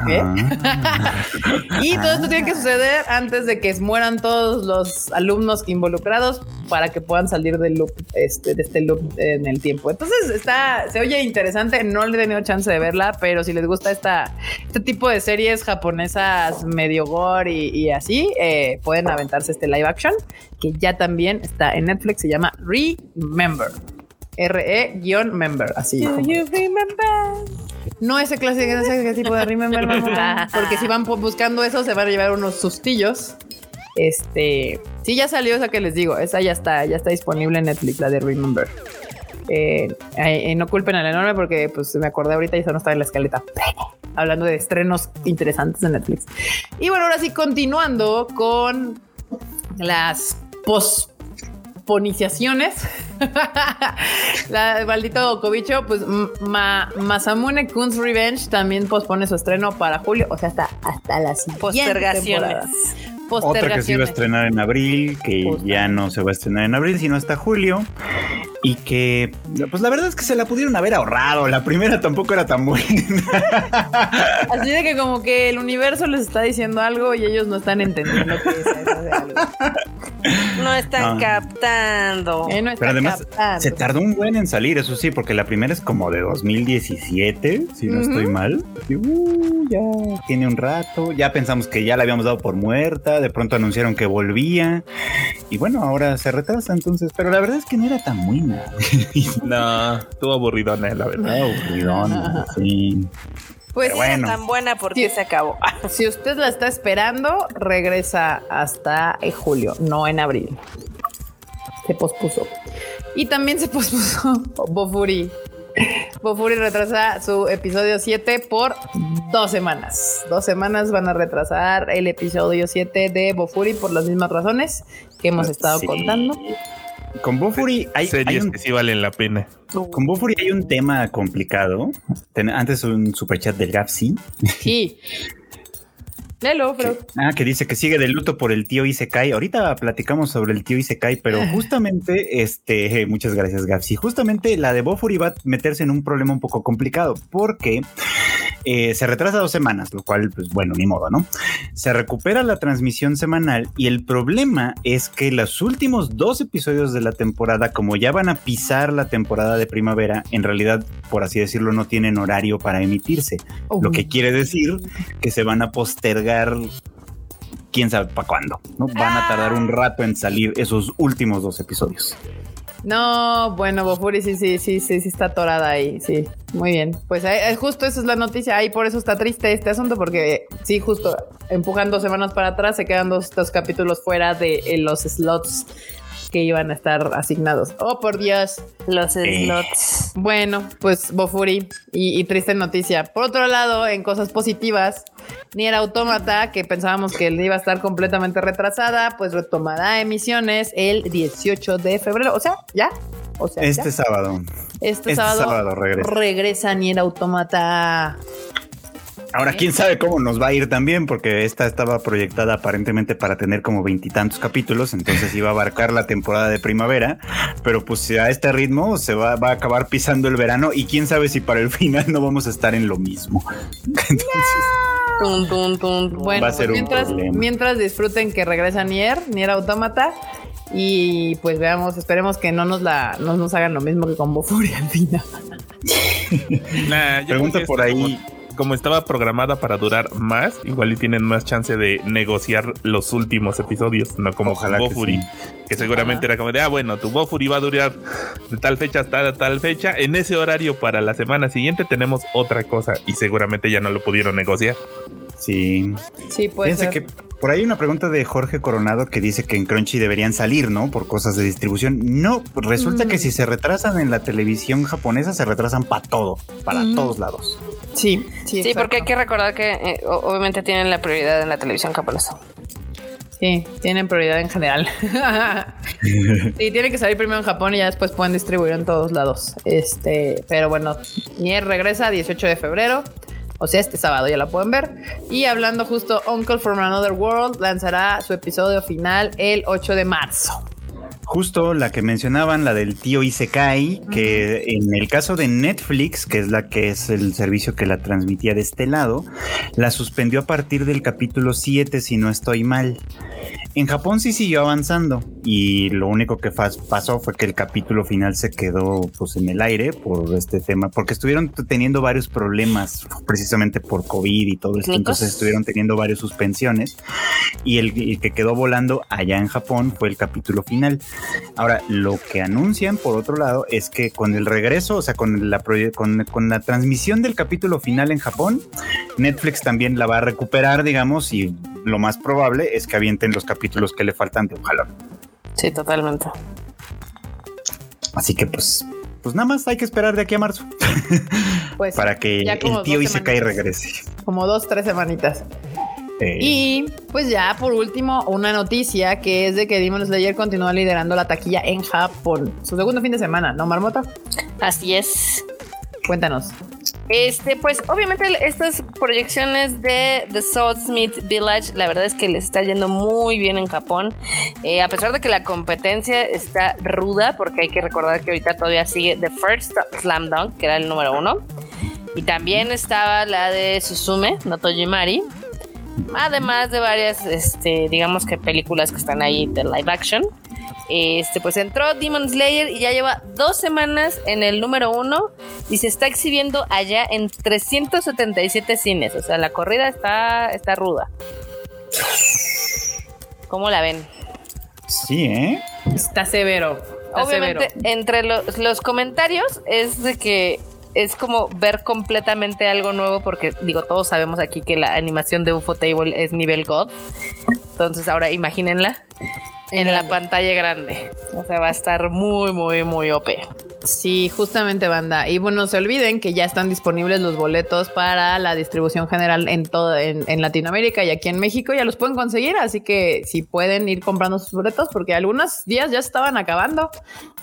Ah. (laughs) y todo esto tiene que suceder antes de que mueran todos los alumnos involucrados para que puedan salir del loop, este, de este loop en el tiempo. Entonces está, se oye interesante. No le he tenido chance de verla, pero si les gusta esta, este tipo de series japonesas medio gore y, así, eh, pueden aventarse este live action que ya también está en Netflix. Se llama Remember. RE-member, así. Do you remember? No ese clásico, ese tipo de remember, (laughs) porque si van buscando eso se van a llevar unos sustillos. Este, sí ya salió esa que les digo, esa ya está, ya está disponible en Netflix, la de Remember. Eh, eh, no culpen al enorme porque pues me acordé ahorita y eso no está en la escaleta. Hablando de estrenos interesantes de Netflix. Y bueno, ahora sí, continuando con las post poniciaciones. (laughs) la maldito Cobicho, pues Masamune Kun's Revenge también pospone su estreno para julio, o sea, hasta, hasta las postergaciones. Otra que se iba a estrenar en abril, que ya no se va a estrenar en abril, sino hasta julio y que, pues la verdad es que se la pudieron haber ahorrado. La primera tampoco era tan buena. (laughs) Así de que como que el universo les está diciendo algo y ellos no están entendiendo que es algo. No están captando. Eh, Pero además se tardó un buen en salir, eso sí, porque la primera es como de 2017, si no estoy mal. Uh, ya tiene un rato. Ya pensamos que ya la habíamos dado por muerta. De pronto anunciaron que volvía. Y bueno, ahora se retrasa entonces. Pero la verdad es que no era tan muy (laughs) no, estuvo aburridona, la verdad. Aburridona, sí. Pues bueno. tan buena porque se acabó. (laughs) si usted la está esperando, regresa hasta julio, no en abril. Se pospuso. Y también se pospuso (laughs) Bofuri. (laughs) Bofuri retrasa su episodio 7 por dos semanas. Dos semanas van a retrasar el episodio 7 de Bofuri por las mismas razones que hemos estado contando. Con Bofuri hay, series que sí valen la pena. Con Bofuri hay un tema complicado. antes un superchat del Gapsi. Sí. (laughs) Lelo, ah, que dice que sigue de luto por el tío Isekai. Ahorita platicamos sobre el tío Isekai, pero (laughs) justamente, este, muchas gracias, Gapsi. Justamente la de Bofuri va a meterse en un problema un poco complicado porque eh, se retrasa dos semanas, lo cual, pues bueno, ni modo, ¿no? Se recupera la transmisión semanal y el problema es que los últimos dos episodios de la temporada, como ya van a pisar la temporada de primavera, en realidad, por así decirlo, no tienen horario para emitirse. Lo que quiere decir que se van a postergar quién sabe para cuándo, ¿no? Van a tardar un rato en salir esos últimos dos episodios. No, bueno, Bofuri sí, sí, sí, sí, sí está atorada ahí, sí. Muy bien. Pues eh, justo esa es la noticia. Ahí por eso está triste este asunto, porque sí, justo empujan dos semanas para atrás, se quedan dos, dos capítulos fuera de eh, los slots que iban a estar asignados. Oh, por Dios. Los slots. Bueno, pues Bofuri y, triste noticia. Por otro lado, en cosas positivas, Nier Automata, que pensábamos que iba a estar completamente retrasada, pues retomará emisiones el 18 de febrero. O sea, ya. O sea, este sábado. Este, este sábado, regresa. regresa Nier Automata Ahora, quién sabe cómo nos va a ir también, porque esta estaba proyectada aparentemente para tener como veintitantos capítulos, entonces iba a abarcar la temporada de primavera, pero pues a este ritmo se va, a acabar pisando el verano y quién sabe si para el (laughs) final no vamos a estar en lo mismo. (laughs) Entonces, bueno, va a ser mientras, mientras disfruten que regresa Nier, Nier Automata. Y pues veamos, esperemos que no nos la no nos hagan lo mismo que con Bofuri al final. (laughs) Pregunta por ahí como estaba programada para durar más, igual y tienen más chance de negociar los últimos episodios, no como Ojalá Bofuri, que, seguramente era como de, ah, bueno, tu Bofuri va a durar de tal fecha hasta tal fecha, en ese horario para la semana siguiente tenemos otra cosa y seguramente ya no lo pudieron negociar. Sí. Sí, puede Fíjense que por ahí una pregunta de Jorge Coronado que dice que en Crunchy deberían salir, ¿no? Por cosas de distribución. No, resulta que mm. si se retrasan en la televisión japonesa, se retrasan para todo, para todos lados. Sí, sí. Sí, porque hay que recordar que eh, obviamente tienen la prioridad en la televisión japonesa. Sí, tienen prioridad en general. (laughs) sí, tiene que salir primero en Japón y ya después pueden distribuir en todos lados. Este, pero bueno, Nier regresa 18 de febrero. O sea, este sábado ya la pueden ver. Y hablando justo, Uncle from Another World lanzará su episodio final el 8 de marzo. Justo la que mencionaban, la del tío Isekai, que en el caso de Netflix, que es la que es el servicio que la transmitía de este lado, la suspendió a partir del capítulo 7, si no estoy mal. En Japón sí siguió avanzando y lo único que pasó fue que el capítulo final se quedó pues en el aire por este tema, porque estuvieron teniendo varios problemas precisamente por COVID y todo esto, entonces estuvieron teniendo varias suspensiones y el, que quedó volando allá en Japón fue el capítulo final. Ahora, lo que anuncian por otro lado es que con el regreso, o sea, con la, con, con la transmisión del capítulo final en Japón, Netflix también la va a recuperar, digamos, y lo más probable es que avienten los capítulos que le faltan de un jalón. Sí, totalmente. Así que pues, pues nada más hay que esperar de aquí a marzo. (laughs) Pues para que el tío Isekai regrese. Como dos, tres semanitas. Eh. Y pues ya por último, una noticia que es de que Demon Slayer continúa liderando la taquilla en Japón. Su segundo fin de semana, ¿no, Marmota? Así es. Cuéntanos. Este, pues obviamente estas proyecciones de The Smith Village, la verdad es que les está yendo muy bien en Japón, eh, a pesar de que la competencia está ruda, porque hay que recordar que ahorita todavía sigue The First Slam Dunk, que era el número uno, y también estaba la de Suzume, no Tojimari, además de varias, este, digamos que películas que están ahí de live action. Este, pues entró Demon Slayer y ya lleva dos semanas en el número uno y se está exhibiendo allá en 377 cines. O sea, la corrida está, está ruda. ¿Cómo la ven? Sí, ¿eh? Está severo. Obviamente, entre los, los comentarios es de que es como ver completamente algo nuevo porque digo, todos sabemos aquí que la animación de UFO Table es nivel God. Entonces ahora imagínenla en la pantalla grande. O sea, va a estar muy, muy, muy OP. Sí, justamente banda. Y bueno, no se olviden que ya están disponibles los boletos para la distribución general en todo en, Latinoamérica y aquí en México ya los pueden conseguir, así que si pueden ir comprando sus boletos porque algunos días ya estaban acabando.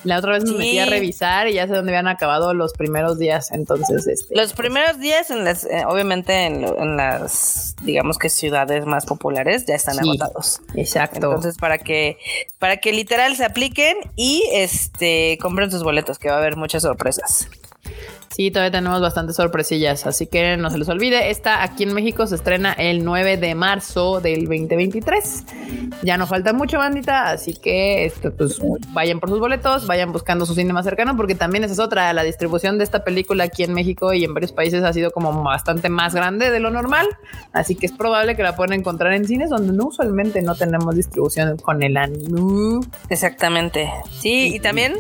La otra vez me metí a revisar y ya sé dónde habían acabado los primeros días, entonces este Los primeros días en las eh, obviamente en, las digamos que ciudades más populares ya están agotados. Exacto. Entonces para que para que literal se apliquen y este compren sus boletos que va a haber muchas sorpresas. Sí, todavía tenemos bastantes sorpresillas, así que no se les olvide. Esta aquí en México se estrena el 9 de marzo del 2023. Ya no falta mucho, bandita, así que este, pues, vayan por sus boletos, vayan buscando su cine más cercano, porque también esa es otra. La distribución de esta película aquí en México y en varios países ha sido como bastante más grande de lo normal, así que es probable que la puedan encontrar en cines donde no usualmente no tenemos distribución con el anime. Exactamente. Sí, y también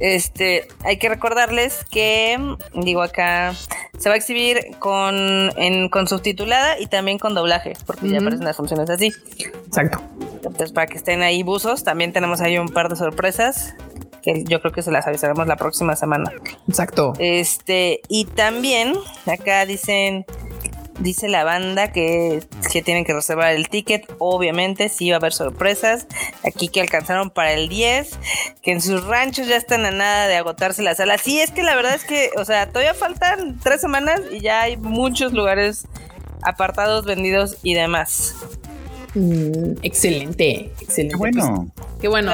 este hay que recordarles que digo acá, se va a exhibir con, con subtitulada y también con doblaje, porque ya aparecen las funciones así. Exacto. Entonces, para que estén ahí buzos, también tenemos ahí un par de sorpresas que yo creo que se las avisaremos la próxima semana. Exacto. Este, y también acá dicen Dice la banda que, que tienen que reservar el ticket. Obviamente, sí va a haber sorpresas. Aquí que alcanzaron para el 10. Que en sus ranchos ya están a nada de agotarse la sala. Sí, es que la verdad es que, o sea, todavía faltan tres semanas y ya hay muchos lugares apartados, vendidos y demás. Mm, excelente, excelente. bueno. Pues, qué bueno.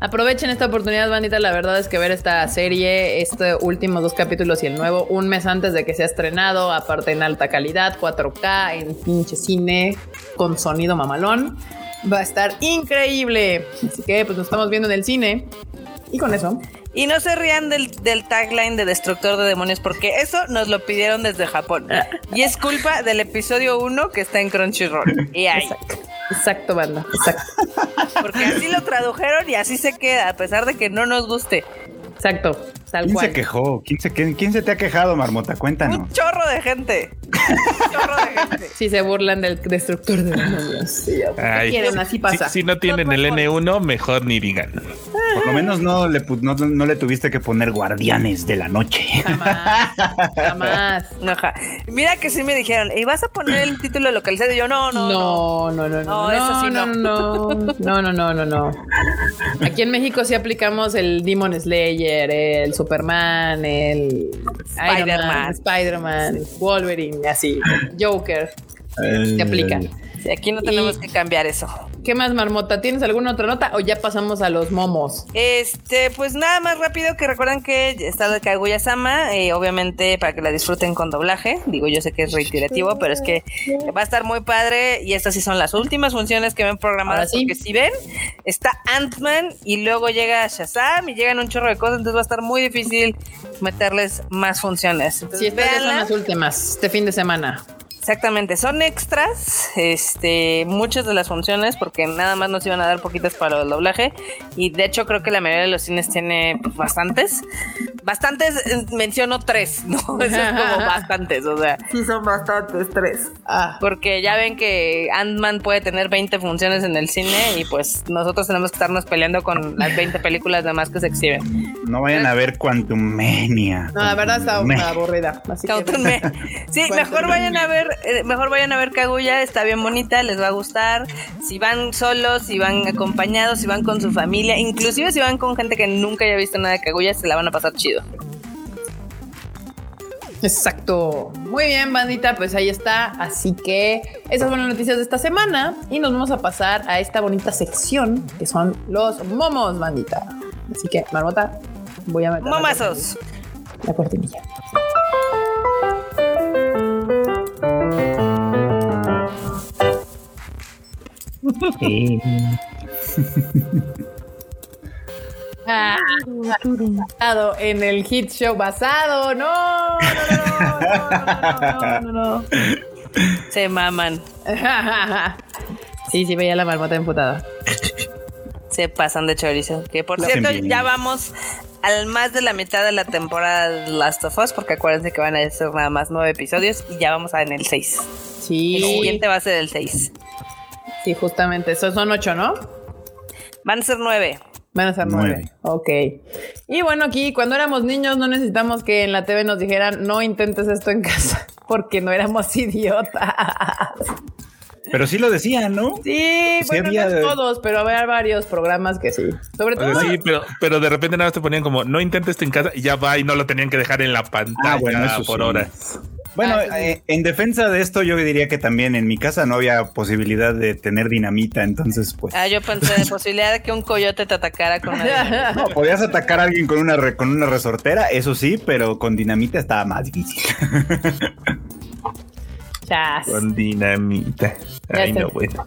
Aprovechen esta oportunidad, bandita. La verdad es que ver esta serie, este último dos capítulos y el nuevo, un mes antes de que sea estrenado, aparte en alta calidad, 4K, en pinche cine, con sonido mamalón, va a estar increíble. Así que pues nos estamos viendo en el cine. Y con eso. Y no se rían del, tagline de Destructor de Demonios, porque eso nos lo pidieron desde Japón. Y es culpa del episodio 1 que está en Crunchyroll. Y ahí. Exacto, banda. Exacto. Porque así lo tradujeron y así se queda, a pesar de que no nos guste. Exacto. Tal ¿Quién se quejó? ¿Quién se, ¿Quién se, te ha quejado, Marmota? Cuéntanos. Un chorro de gente. Un chorro de gente. (laughs) Si se burlan del destructor de demonios. Sí, quieren, así pasa. Si, no tienen el N1, mejor ni digan. Por lo menos no le, no, le tuviste que poner guardianes de la noche. Jamás. Jamás. Mira que sí me dijeron, ¿y vas a poner el título localizado? Y yo, no, no. No, no, no, no. No, eso sí no. No, no, no, no, no, no. Aquí en México sí aplicamos el Demon Slayer, el Superman, el Spider-Man, Spider-Man, Wolverine, así, Joker. Se aplica. aquí no tenemos que cambiar eso. ¿Qué más, Marmota? ¿Tienes alguna otra nota o ya pasamos a los momos? Este, pues nada más rápido que recuerdan que está la Kaguya Sama, eh, obviamente para que la disfruten con doblaje. Digo, yo sé que es reiterativo, pero es que va a estar muy padre y estas sí son las últimas funciones que ven programadas. Porque si ven, está Ant-Man y luego llega Shazam y llegan un chorro de cosas, entonces va a estar muy difícil meterles más funciones. Entonces, sí, estas son las últimas, este fin de semana. Exactamente, son extras, este, muchas de las funciones, porque nada más nos iban a dar poquitas para el doblaje, y de hecho creo que la mayoría de los cines tiene pues, bastantes. Bastantes, eh, menciono tres, (laughs) ¿no? Eso es como (laughs) bastantes, o sea. Sí, son bastantes, tres. Ah. Porque ya ven que Ant-Man puede tener 20 funciones en el cine, y pues nosotros tenemos que estarnos peleando con las 20 películas demás que se exhiben. No vayan a ver Quantum Mania. No, la verdad está aburrida. Así (laughs) Sí, mejor vayan a ver eh, mejor vayan a ver Kaguya, está bien bonita, les va a gustar. Si van solos, si van acompañados, si van con su familia, inclusive si van con gente que nunca haya visto nada de Kaguya, se la van a pasar chido. Exacto. Muy bien, bandita, pues ahí está. Así que esas son las noticias de esta semana y nos vamos a pasar a esta bonita sección que son los momos, bandita. Así que, Marmota, voy a meter Momazos. La cortinilla. Ah, basado en el hit show basado. No, no, no, no, no, Se maman. sí, sí, veía la marmota emputada. Se pasan de chorizo. Que por cierto, ya vamos al más de la mitad de la temporada de Last of Us, porque acuérdense que van a ser nada más nueve episodios y ya vamos a en el 6. Sí. El siguiente va a ser el 6. Sí, justamente. Esos son ocho, ¿no? Van a ser nueve. Van a ser nueve. Ok. Y bueno, aquí cuando éramos niños no necesitamos que en la TV nos dijeran no intentes esto en casa (laughs) porque no éramos idiotas. Pero sí lo decían, ¿no? Sí, bueno, no todos, pero había varios programas que sí. Sobre todo. Sí, pero, pero de repente nada más te ponían como no intentes esto en casa y ya va y no lo tenían que dejar en la pantalla ah, bueno, por horas. Bueno, ah, eh, en defensa de esto, yo diría que también en mi casa no había posibilidad de tener dinamita, entonces pues. Ah, yo pensé en posibilidad de que un coyote te atacara con (laughs) una No, podías atacar a alguien con una con una resortera, eso sí, pero con dinamita estaba más difícil. (laughs) Con dinamita. Ay, no, bueno.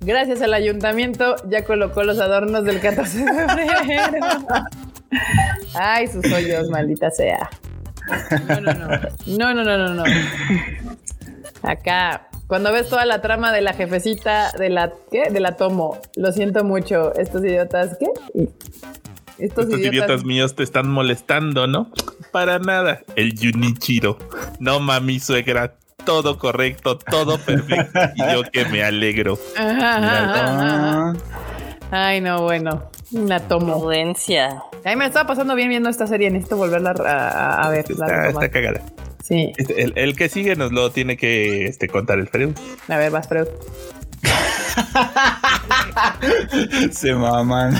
Gracias al ayuntamiento ya colocó los adornos del 14 de febrero. Ay, sus hoyos, maldita sea. No, no, no. No, no, no, no, Acá, cuando ves toda la trama de la jefecita de la ¿qué? De la tomo, lo siento mucho. Estos idiotas, ¿qué? Estos, idiotas... míos te están molestando, ¿no? Para nada. El Junichiro. No, mami, suegra. Todo correcto, todo perfecto. y yo que me alegro. Ay, no, bueno. La tomo. Prudencia. A mí me estaba pasando bien viendo esta serie. Necesito volverla a, ver. Está, está, cagada. Sí. Este, el, el, que sigue nos lo tiene que este, contar el Freud. A ver, vas, Freud. (laughs) Se maman.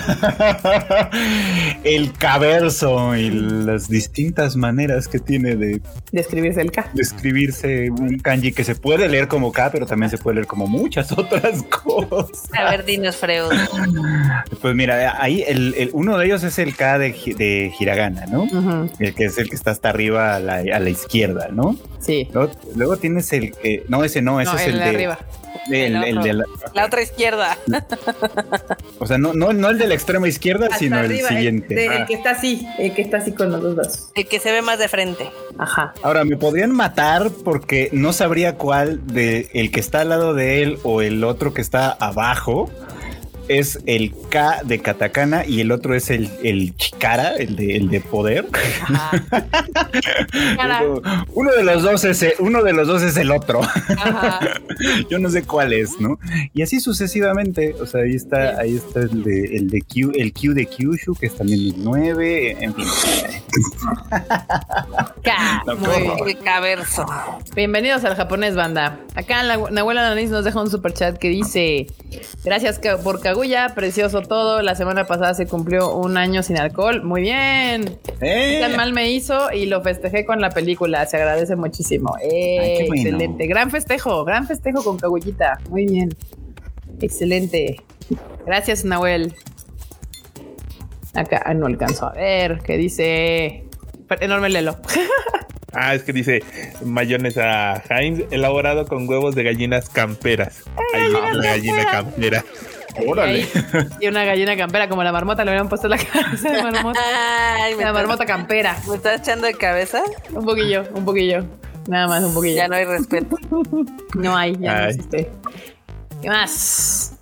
el caverso y las distintas maneras que tiene de describirse el K. Describirse un kanji que se puede leer como K, pero también se puede leer como muchas otras (laughs) cosas. A ver, dinos, Freud. Pues mira, ahí el, uno de ellos es el K de, de Hiragana, ¿no? El que es el que está hasta arriba a la, izquierda, ¿no? Sí. Luego, tienes el que. No, ese no, ese es el, de, arriba. El, de la, otra izquierda. O sea, no, no, no el de la extrema izquierda, sino el siguiente. El, que está así, el que está así con los dos. El que se ve más de frente. Ajá. Ahora, me podrían matar porque no sabría cuál de el que está al lado de él o el otro que está abajo es el K de katakana y el otro es el, el chikara, el de, el de poder. (laughs) uno, de los dos es el, uno de los dos es el otro. (laughs) Yo no sé cuál es, ¿no? Y así sucesivamente. O sea, ahí está, ahí está el de, el de Q, el Q de Kyushu, que es también el 9, en fin. (laughs) el caverso. Bienvenidos al japonés, banda. Acá la, abuela Nanis nos deja un super chat que dice: Gracias por Precioso todo. La semana pasada se cumplió un año sin alcohol. Muy bien. Eh. Tan mal me hizo y lo festejé con la película. Se agradece muchísimo. Excelente. Gran festejo, gran festejo con Kaguyita. Muy bien. Excelente. Gracias, Nahuel. Acá ah, no alcanzo a ver qué dice. Enorme Lelo. (laughs) Ah, es que dice mayonesa Heinz elaborado con huevos de gallinas camperas. Hay una gallina campera. (laughs) Órale. Y una gallina campera, como la marmota, le hubieran puesto la (laughs) cabeza de marmota. la marmota campera. ¿Me estás echando de cabeza? Un poquillo, un poquillo. Nada más, un poquillo. Ya no hay respeto. (laughs) No hay, ya no existe. ¿Qué más?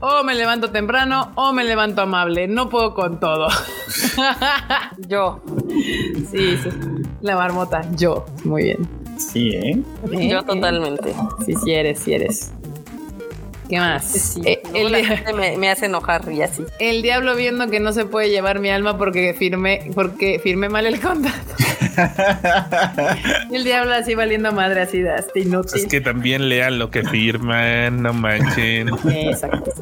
O me levanto temprano o me levanto amable. No puedo con todo. yo. Sí, sí. La marmota, yo. Muy bien. Sí, ¿eh? Yo totalmente. Sí, sí eres, sí eres. ¿Qué más? Eh, el me, hace enojar y así. El diablo viendo que no se puede llevar mi alma porque firmé, porque firmé mal el contrato. (laughs) el diablo así valiendo madre así de hasta inútil. Es que también lean lo que firman, no manchen. (laughs) Exacto,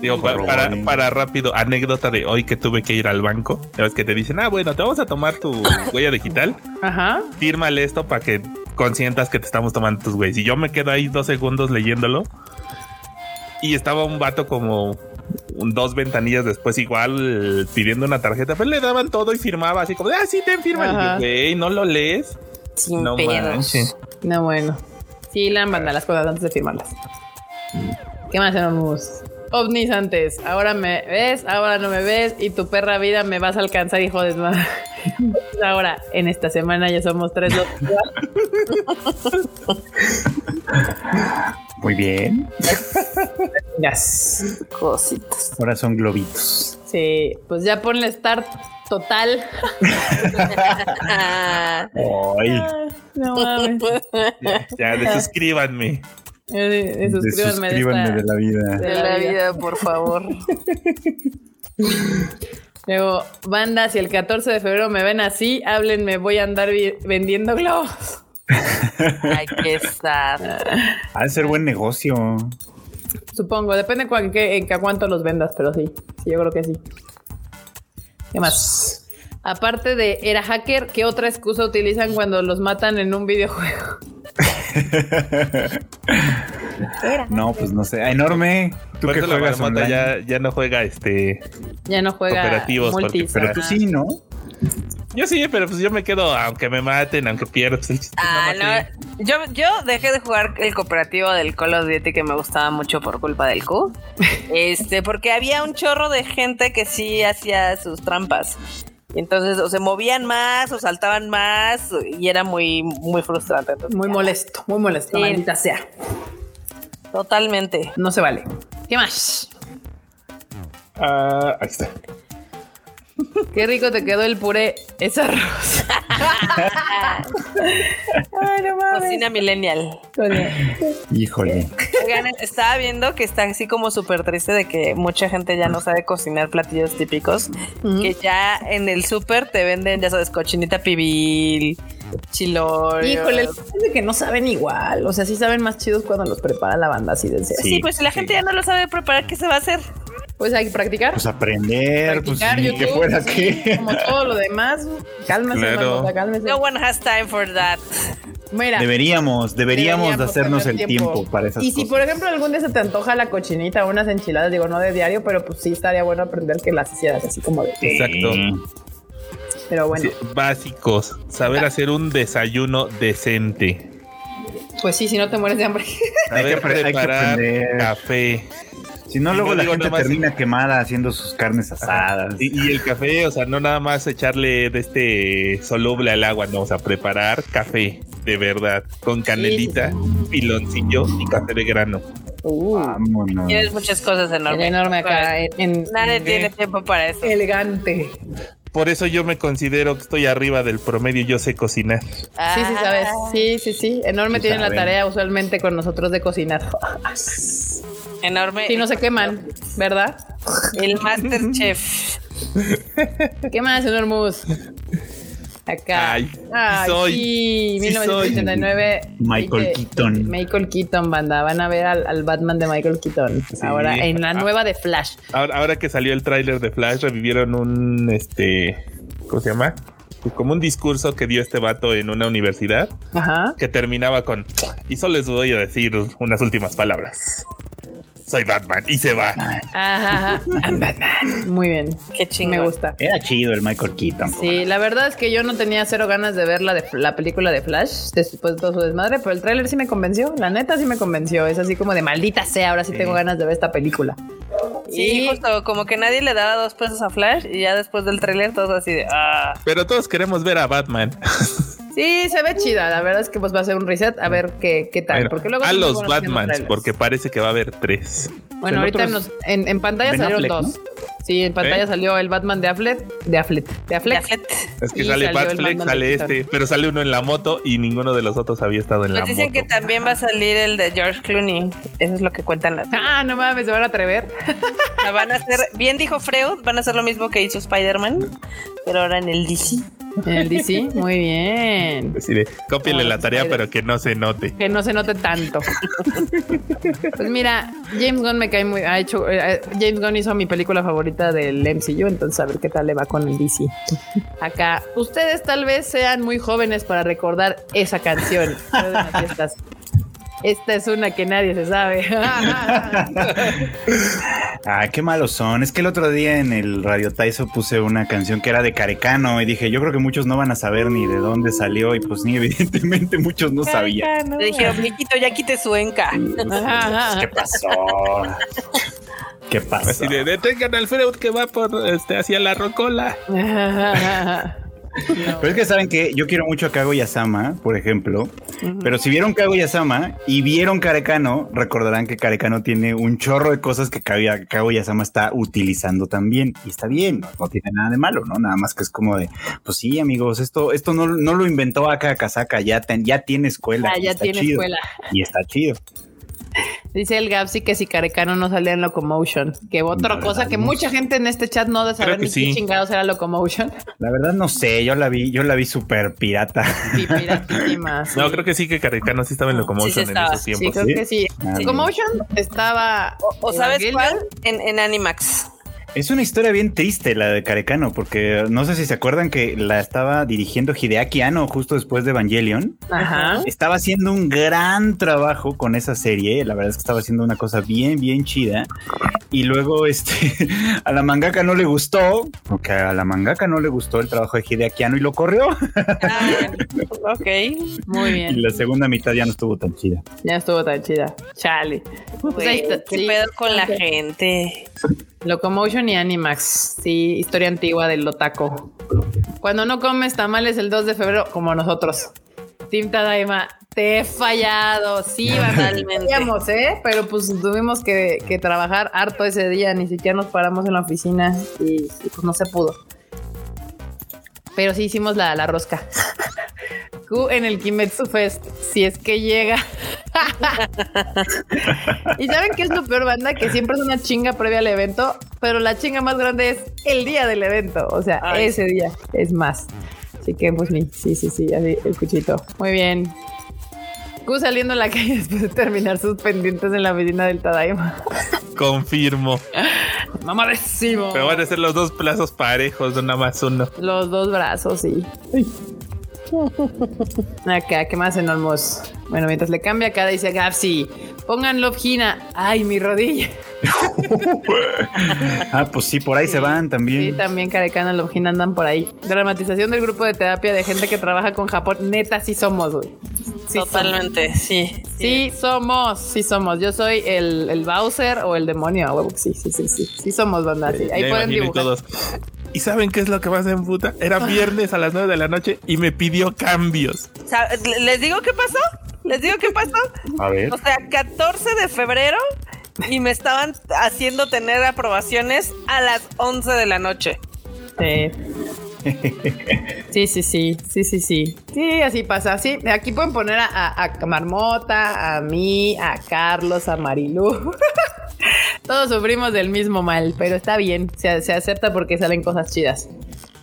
Digo, para, para, rápido, anécdota de hoy que tuve que ir al banco. Ya ves que te dicen, ah, bueno, te vamos a tomar tu huella digital. Ajá. Fírmale esto para que consientas que te estamos tomando tus güeyes. Y yo me quedo ahí dos segundos leyéndolo y estaba un vato como dos ventanillas después igual pidiendo una tarjeta, pero le daban todo y firmaba así como, ah, sí, te firma. güey, ¿no lo lees? Sin no manches. No, bueno. Sí, le manda las cosas antes de firmarlas. ¿Qué más tenemos? ovnis antes. Ahora me ves, ahora no me ves y tu perra vida me vas a alcanzar, hijo de madre. (laughs) Ahora, en esta semana ya somos tres (laughs) (laughs) Muy bien. Yes. Cositas. Ahora son globitos. Sí, pues ya ponle start total. Ay. No mames. Ya, ya desuscríbanme. Eh, suscríbanme, de, la vida. De, la, vida. por favor. Luego, banda, si el 14 de febrero me ven así, háblenme, voy a andar vendiendo globos. Ay, qué está. Ha de ser buen negocio. Supongo, depende en qué cuánto los vendas, pero sí, sí, yo creo que sí. ¿Qué más? Aparte de era hacker, ¿qué otra excusa utilizan cuando los matan en un videojuego? (laughs) no, pues no sé. Enorme. Tú que juegas ya, ya no juega este. Ya no juega operativos. pero tú sí, ¿no? Yo sí, pero pues yo me quedo, aunque me maten, aunque pierda. Pues, ah, no, Yo, yo dejé de jugar el cooperativo del Call of Duty que me gustaba mucho por culpa del Q. (laughs) este, porque había un chorro de gente que sí hacía sus trampas. Entonces, o se movían más, o saltaban más, y era muy, muy frustrante. muy molesto, muy molesto, maldita sea. Totalmente. No se vale. ¿Qué más? Ah, ahí está. Qué rico te quedó el puré. Es arroz. Ay, no mames. Cocina millennial. Híjole. estaba viendo que está así como súper triste de que mucha gente ya no sabe cocinar platillos típicos. Que ya en el súper te venden, ya sabes, cochinita pibil, chilorio. Híjole, es de que no saben igual. O sea, sí saben más chidos cuando los prepara la banda así de Sí, sí pues si la gente ya no lo sabe preparar, ¿qué se va a hacer? Pues hay que practicar. Pues aprender, pues que fuera que. Como todo lo demás. Cálmese, claro. cálmese. No one has time for that. Mira, deberíamos, deberíamos, de hacernos el tiempo. para esas Y si, por ejemplo, algún día se te antoja la cochinita o unas enchiladas, digo, no de diario, pero pues sí estaría bueno aprender que las hicieras así como de. Exacto. Pero bueno. básicos. Saber hacer un desayuno decente. Pues sí, si no te mueres de hambre. Saber preparar café. Si no, luego la gente termina quemada haciendo sus carnes asadas. Y, el café, o sea, no nada más echarle de este soluble al agua, no, o sea, preparar café de verdad, con canelita, piloncillo y café de grano. Uh, Tienes muchas cosas enormes. Enorme acá. Nadie tiene tiempo para eso. Elegante. Por eso yo me considero que estoy arriba del promedio, yo sé cocinar. sí, sí, sabes. Sí, sí, sí. Enorme tiene la tarea usualmente con nosotros de cocinar. (laughs) Enorme. Si no se queman, ¿verdad? El Master Chef. (laughs) ¿Qué más, Enormus? Acá. Ay, soy. Sí, 1989. Michael Keaton. Michael Keaton, banda. Van a ver al, Batman de Michael Keaton. Ahora, en la nueva de Flash. Ahora, ahora que salió el tráiler de Flash, revivieron un este. ¿Cómo se llama? como un discurso que dio este vato en una universidad que terminaba con y solo les voy a decir unas últimas palabras. Soy Batman y se va. Ajá, Batman. Muy bien. Qué chingón. Me gusta. Era chido el Michael Keaton. Sí, la verdad es que yo no tenía cero ganas de ver la, de, la película de Flash después de todo su desmadre, pero el tráiler sí me convenció. La neta sí me convenció. Es así como de maldita sea, ahora sí, tengo ganas de ver esta película. Sí, Y- justo como que nadie le daba dos pesos a Flash y ya después del tráiler todos así de ah. Pero todos queremos ver a Batman. (laughs) Sí, se ve chida. La verdad es que pues va a ser un reset a ver qué, qué tal. Bueno, porque luego a los Batmans, porque parece que va a haber tres. Bueno, El ahorita nos- en, en pantalla Ben salieron Affleck, dos. Sí, en pantalla ¿Eh? salió el Batman de Affleck, de Affleck, de Affleck. Affleck. Es que Y sale Batfleck, Batman sale este, pero sale uno en la moto y ninguno de los otros había estado en la dicen moto. que también va a salir el de George Clooney. Eso es lo que cuentan las. (laughs) Ah, no mames, se van a atrever. La van a hacer, bien dijo Freud, van a hacer lo mismo que hizo Spider-Man, pero ahora en el DC. En el DC, muy bien. Cópiale Ah, la tarea, pero que no se note. Que no se note tanto. (laughs) Pues mira, James Gunn me cae muy. Ha hecho. eh, James Gunn hizo mi película favorita del MCU, entonces a ver qué tal le va con el DC. Acá, ustedes tal vez sean muy jóvenes para recordar esa canción. (laughs) Esta es una que nadie se sabe. (laughs) Ah, qué malos son. Es que el otro día en el Radio Taiso puse una canción que era de Carecano y dije, yo creo que muchos no van a saber ni de dónde salió y pues ni evidentemente muchos no sabían. Le dijeron, viejito, ya quite su enca. ¿Qué pasó? ¿Qué pasó? Así de, detengan al Freud que va por este hacia la rocola. (laughs) Pero es que saben que yo quiero mucho a Kaguya-sama, por ejemplo. Pero si vieron Kaguya-sama y vieron Carecano, recordarán que Carecano tiene un chorro de cosas que Kaguya- Kaguya-sama está utilizando también. Y está bien, no, no tiene nada de malo, ¿no? Nada más que es como de, pues sí, amigos, esto, esto no, no lo inventó acá Kazaka, ya, ten- ya tiene escuela. Ah, ya está tiene chido. escuela. Y está chido. Dice el Gapsi que si Carecano no salía en Locomotion. Que otra La cosa verdad, que no mucha gente en este chat no de saber Creo que ni sí. qué chingados era Locomotion. La verdad no sé, yo la vi, yo la vi súper pirata. Sí, piratísima, (laughs) sí. No, creo que sí que Caricano sí estaba en Locomotion Sí, sí en esos Sí, tiempos. creo ¿Sí? que sí. Ah, Locomotion estaba. ¿O sabes cuál? En, en Animax. Es una historia bien triste la de Carecano, porque no sé si se acuerdan que la estaba dirigiendo Hideaki Anno justo después de Evangelion. Ajá. Estaba haciendo un gran trabajo con esa serie. La verdad es que estaba haciendo una cosa bien, bien chida. Y luego, (laughs) este, a la mangaka no le gustó, porque a la mangaka no le gustó el trabajo de Hideaki Anno y lo corrió. Ah, ok. Muy (laughs) Y bien. la segunda mitad ya no estuvo tan chida. Ya estuvo tan chida. Chale. Pues ahí Güey, está, ¿Qué sí. pedo con la gente? Locomotion y Animax. Sí, historia antigua del Lotaco. Cuando no comes tamales el 2 de febrero, como nosotros. Team Tadaima, te he fallado. Sí, (laughs) Totalmente. Fallamos, ¿eh? Pero pues tuvimos que, que trabajar harto ese día. Ni siquiera nos paramos en la oficina y, y, pues no se pudo. Pero sí hicimos la, la rosca. (laughs) Q en el Kimetsu Fest, si es que llega. (laughs) y saben qué es lo peor, banda, que siempre es una chinga previa al evento, pero la chinga más grande es el día del evento. O sea, Ay. ese día es más. Así que, pues, sí, sí, sí, así, el cuchito. Muy bien. Q saliendo a la calle (laughs) después de terminar sus pendientes en la oficina del Tadaima. Confirmo. Mamadísimo. Pero van a ser los dos plazos parejos, no nada más uno. Los dos brazos, sí. (laughs) Acá, ¿qué más en Olmos? Bueno, mientras le cambia acá, dice Gapsi, pongan Love Hina. Ay, mi rodilla. (laughs) Ah, pues sí, por ahí se van Sí, también. también Carecana Love Hina andan por ahí. Dramatización del grupo de terapia de gente que trabaja con Japón. Neta, sí somos, güey. Sí Totalmente, sí. somos. Sí somos, sí somos. Yo soy el, el Bowser o el demonio, huevo. Sí, sí, sí, sí. Sí somos, banda. Sí. Ahí Ya pueden dibujar. todos. ¿Y saben qué es lo que más en puta? Era viernes a las 9 de la noche y me pidió cambios. ¿Les digo qué pasó? ¿Les digo qué pasó? (laughs) A ver. O sea, 14 de febrero y me estaban haciendo tener aprobaciones a las 11 de la noche. Sí. Sí, sí, sí, sí, sí, sí. Sí, así pasa. Sí, aquí pueden poner a, a- a Marmota, a mí, a Carlos, a Marilú. (laughs) Todos sufrimos del mismo mal, pero está bien. Se, se acepta porque salen cosas chidas.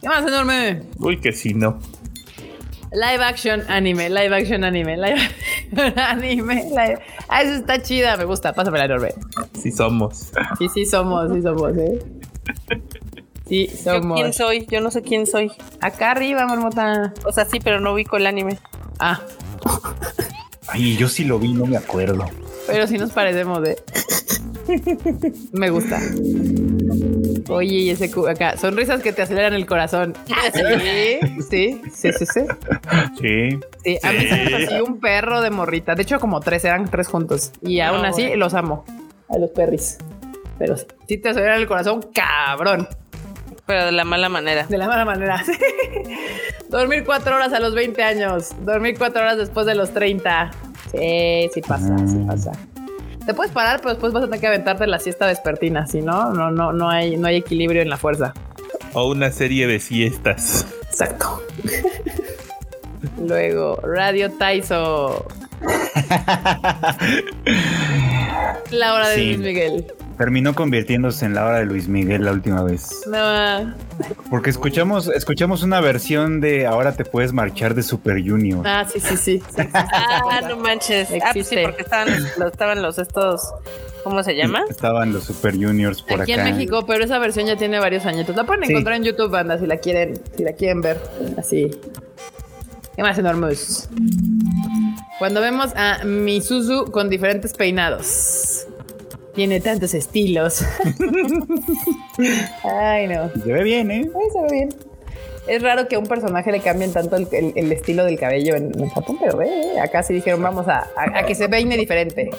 ¿Qué más, enorme? Uy, que si no. Live action anime, live action anime, live action (laughs) anime. live- Ah, eso está chida, me gusta. Pásame la enorme. Si somos. Sí, sí somos, sí somos, ¿eh? Sí, ¿Yo quién somos. soy? Yo no sé quién soy. Acá arriba, Marmota. O sea, sí, pero no ubico el anime. Ah, Ay, yo sí lo vi, no me acuerdo. pero sí nos parecemos, ¿eh? Me gusta. Oye, y ese acá, sonrisas que te aceleran el corazón. (laughs) Sí, sí, sí, sí, sí. Sí. Sí, a mí se me un perro de morrita. De hecho, como tres, eran tres juntos. Y aún así los amo. A los perris. Pero sí te aceleran el corazón, cabrón. Pero de la mala manera. De la mala manera. (laughs) Dormir cuatro horas a los 20 años. Dormir cuatro horas después de los 30. Sí, sí pasa, sí pasa. Te puedes parar, pero después vas a tener que aventarte la siesta vespertina. Si no, no, no, no hay, no hay equilibrio en la fuerza. O una serie de siestas. Exacto. Luego, Radio Taiso. (laughs) la hora de Luis Miguel. Terminó convirtiéndose en la hora de Luis Miguel la última vez. No. Porque escuchamos, escuchamos una versión de Ahora te puedes marchar de Super Junior. Ah, sí, sí, sí. (laughs) ah, no manches. Ah, pues sí, porque estaban, estaban los estos. ¿Cómo se llama? Estaban los Super Juniors por Aquí acá. en México, pero esa versión ya tiene varios añitos. La pueden encontrar en YouTube, banda, si la quieren, si la quieren ver. Así. ¿Qué más enormes? Cuando vemos a Misuzu con diferentes peinados. Tiene tantos estilos. (laughs) Ay, no. Se ve bien, ¿eh? Ay, se ve bien. Es raro que a un personaje le cambien tanto el, el, el estilo del cabello en, en, Japón, pero ve, acá sí dijeron, vamos a, a, a que se peine diferente.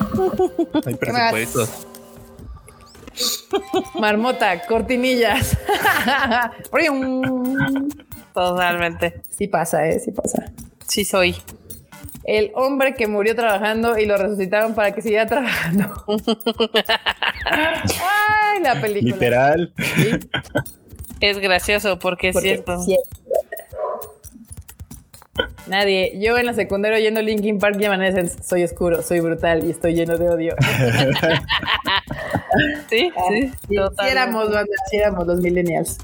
Hay (laughs) presupuesto. Marmota, cortinillas. (laughs) Totalmente. Sí pasa, ¿eh? Sí pasa. Sí soy. El hombre que murió trabajando y lo resucitaron para que siguiera trabajando. (laughs) Ay, la película. Literal. ¿Sí? Es gracioso porque, porque es cierto. Nadie. Yo en la secundaria oyendo Linkin Park y Evanescence soy oscuro, soy brutal y estoy lleno de odio. (laughs) sí, ah, sí. sí, sí éramos, banda, sí éramos los millennials.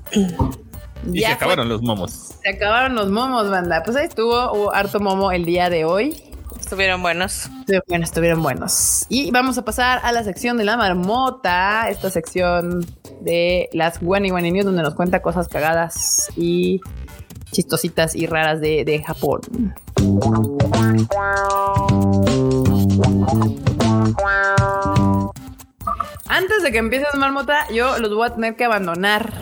Y ya se acabaron fue, los momos. Se acabaron los momos, banda. Pues ahí estuvo, hubo harto momo el día de hoy. Estuvieron buenos. Estuvieron buenos, estuvieron buenos. Y vamos a pasar a la sección de la marmota, esta sección de las Wani Wani News, donde nos cuenta cosas cagadas y chistositas y raras de, de Japón. Antes de que empieces, Marmota, yo los voy a tener que abandonar.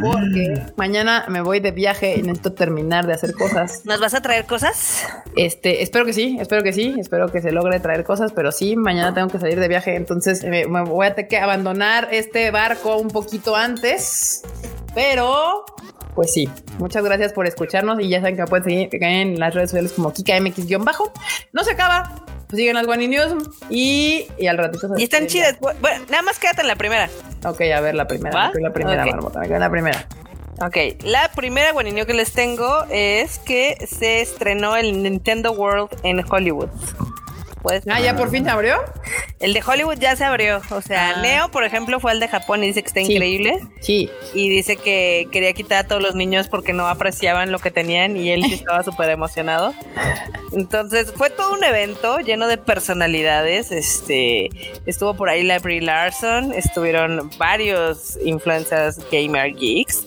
Porque mañana me voy de viaje y necesito terminar de hacer cosas. ¿Nos vas a traer cosas? Este, espero que sí, espero que sí, espero que se logre traer cosas, pero sí, mañana tengo que salir de viaje, entonces me, me voy a tener que abandonar este barco un poquito antes. Pero pues sí, muchas gracias por escucharnos y ya saben que me pueden seguir en las redes sociales como KikaMX-bajo. No se acaba, pues siguen las Guani News y, y al ratito. Y están chidas. Bueno, nada más quédate en la primera. Ok, a ver la primera. Me la primera, okay. Marmota, la primera. Ok, la primera Guani News que les tengo es que se estrenó el Nintendo World en Hollywood. Pues, ah, ya por fin se abrió. El de Hollywood ya se abrió. O sea, ah. Neo, por ejemplo, fue al de Japón y dice que está sí. increíble. Sí. Y dice que quería quitar a todos los niños porque no apreciaban lo que tenían y él sí estaba (laughs) súper emocionado. Entonces, fue todo un evento lleno de personalidades. Este estuvo por ahí la Brie Larson, estuvieron varios influencers gamer geeks.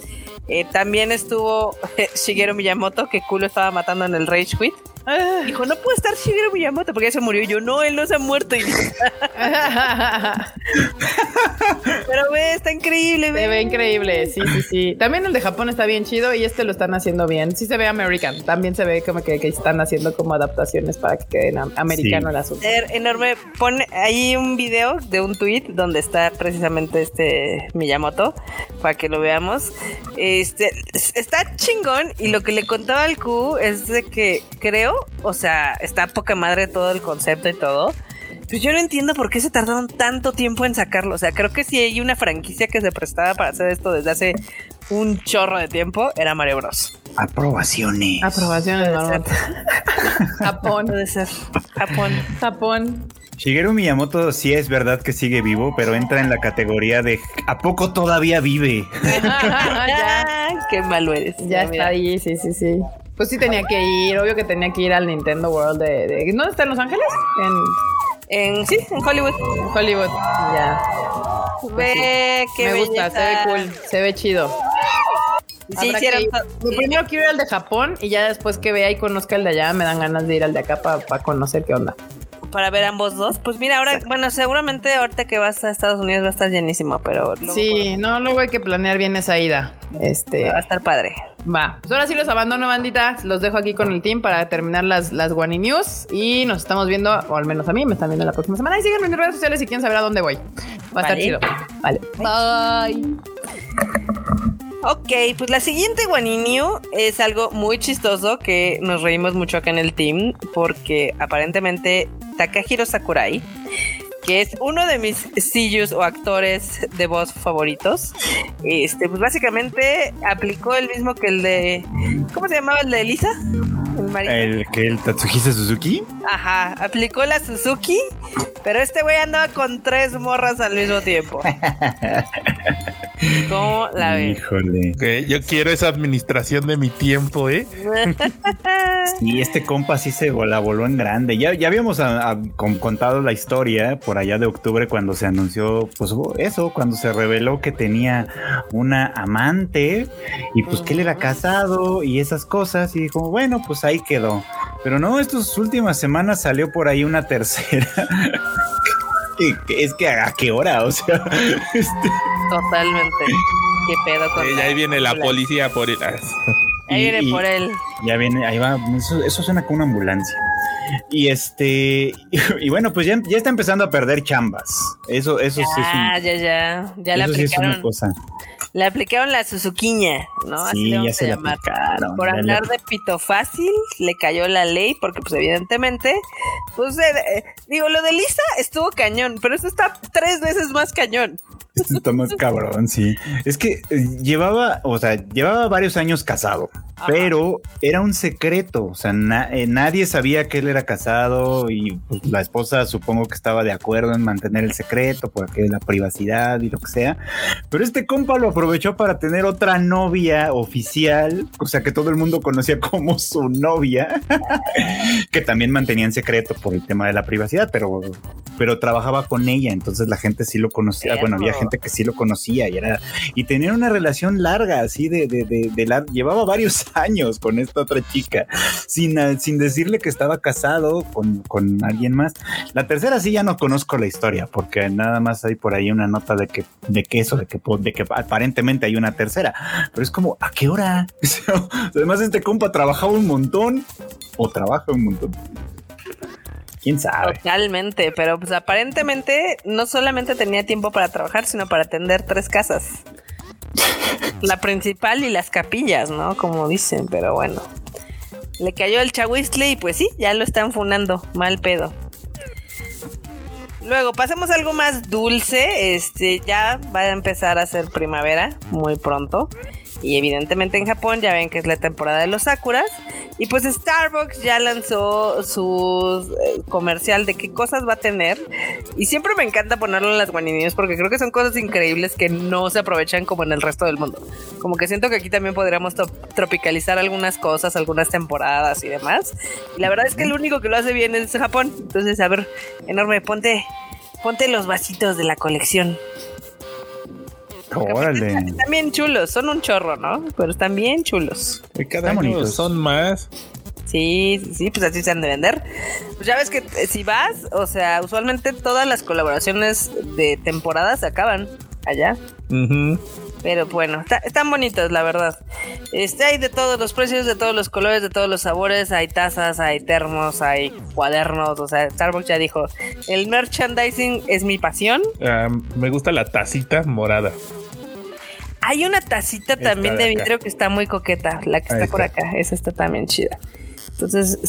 Eh, también estuvo (laughs) Shigeru Miyamoto, que culo estaba matando en el Rage Quit. Ah. Dijo, no puede estar Shigeru Miyamoto porque ya se murió. Y yo, no, él no se ha muerto. Y... (laughs) Pero ve, está increíble. Ve. Se ve increíble, sí, sí, sí. También el de Japón está bien chido y este lo están haciendo bien. Sí se ve American. También se ve como que, que están haciendo como adaptaciones para que queden americano sí. el asunto. Enorme. Pone ahí un video de un tweet donde está precisamente este Miyamoto para que lo veamos. Este está chingón y lo que le contaba al Q es de que creo o sea, está poca madre todo el concepto y todo. Pues yo no entiendo por qué se tardaron tanto tiempo en sacarlo. O sea, creo que si hay una franquicia que se prestaba para hacer esto desde hace un chorro de tiempo, era Mario Bros. Aprobaciones. Aprobaciones, Japón. Puede ser. Japón. Japón. Shigeru Miyamoto sí es verdad que sigue vivo, pero entra en la categoría de ¿a poco todavía vive? (laughs) ya. (laughs) Qué malo eres. Ya, ya está ahí, sí, sí, sí. Pues sí tenía que ir, obvio que tenía que ir al Nintendo World de... de ¿Dónde está en Los Ángeles? En, en sí, en Hollywood. En Hollywood, ya. Ve, qué Me gusta, se ve cool, se ve chido. Sí, Lo primero quiero ir al de Japón y ya después que vea y conozca el de allá me dan ganas de ir al de acá para pa conocer qué onda. Para ver ambos dos. Pues mira, ahora, bueno, seguramente ahorita que vas a Estados Unidos va a estar llenísimo, pero... sí, no, luego hay que planear bien esa ida. Este... Va a estar padre. Va, pues ahora sí los abandono, bandita. Los dejo aquí con el team para terminar las, las Guani News. Y nos estamos viendo, o al menos a mí, me están viendo la próxima semana. Y síganme en mis redes sociales si quieren saber a dónde voy. Va a estar chido. Vale. Bye. Ok, pues la siguiente Guaninio es algo muy chistoso que nos reímos mucho acá en el team porque aparentemente Takahiro Sakurai, que es uno de mis sillos o actores de voz favoritos, este, pues básicamente aplicó el mismo que el de, ¿cómo se llamaba el de Elisa? El, que el Tatsuhisa Suzuki. Ajá, aplicó la Suzuki, pero este güey andaba con tres morras al mismo tiempo. (laughs) ¿Cómo la ves? Híjole. yo quiero esa administración de mi tiempo, ¿eh? (laughs) sí, este compa sí se la voló en grande. Ya, ya habíamos contado la historia por allá de octubre cuando se anunció, pues eso, cuando se reveló que tenía una amante y pues que él era casado y esas cosas. Y dijo, bueno, pues ahí quedó. Pero no, estas últimas semanas salió por ahí una tercera. (laughs) es que a qué hora, o sea, (laughs) este... totalmente. ¿Qué pedo con eh, Ahí viene la policía por él. Ahí viene por él. Ya viene, ahí va. Eso, suena como una ambulancia. Y este, (laughs) y, bueno, pues ya, ya, está empezando a perder chambas. Eso, eso sí es Ah, ya, ya. Ya le aplicaron. una cosa. Le aplicaron la Suzuquiña, ¿no? Así ya se la aplicaron. Por andar de pito fácil, le cayó la ley, porque pues evidentemente, pues eh, digo, lo de Lisa estuvo cañón, pero esto está tres veces más cañón. Esto está más (laughs) cabrón, sí. Es que eh, llevaba, o sea, llevaba varios años casado, pero era un secreto. O sea, eh, nadie sabía que él era casado y pues, la esposa supongo que estaba de acuerdo en mantener el secreto porque la privacidad y lo que sea. Pero este compa lo aprovechó para tener otra novia oficial, o sea, que todo el mundo conocía como su novia, (laughs) que también mantenía en secreto por el tema de la privacidad, pero, pero trabajaba con ella. Entonces la gente sí lo conocía. Bueno, había gente que sí lo conocía y era y tenía una relación larga así de, de, de, la, llevaba varios (laughs) años con esta otra chica sin, sin decirle que estaba casado con, con alguien más. La tercera sí ya no conozco la historia porque nada más hay por ahí una nota de que de que eso de que de que aparentemente hay una tercera, pero es como a qué hora? (laughs) Además este compa trabajaba un montón o trabaja un montón. ¿Quién sabe? Totalmente, pero pues aparentemente no solamente tenía tiempo para trabajar, sino para atender tres casas. (laughs) La principal y las capillas, ¿no? Como dicen, pero bueno. Le cayó el chahuistle y pues sí, ya lo están funando. Mal pedo. Luego, pasemos a algo más dulce. Este ya va a empezar a ser primavera muy pronto. Y evidentemente en Japón ya ven que es la temporada de los sakuras. Y pues Starbucks ya lanzó su eh, comercial de qué cosas va a tener. Y siempre me encanta ponerlo en las guaninios porque creo que son cosas increíbles que no se aprovechan como en el resto del mundo. Como que siento que aquí también podríamos tropicalizar algunas cosas, algunas temporadas y demás. Y la verdad es que el único que lo hace bien es Japón. Entonces, a ver, enorme, ponte, ponte los vasitos de la colección. Están bien chulos, son un chorro, ¿no? Pero están bien chulos. cada año son más. Sí, sí, pues así se han de vender. Pues ya ves que eh, si vas, o sea, usualmente todas las colaboraciones de temporada se acaban allá. Pero bueno, están bonitos, la verdad. Este, hay de todos los precios, de todos los colores, de todos los sabores. Hay tazas, hay termos, hay cuadernos. O sea, Starbucks ya dijo: el merchandising es mi pasión. Ah, me gusta la tacita morada. Hay una tacita también de vidrio que está muy coqueta, la que está, por acá. Esa está también chida. Entonces,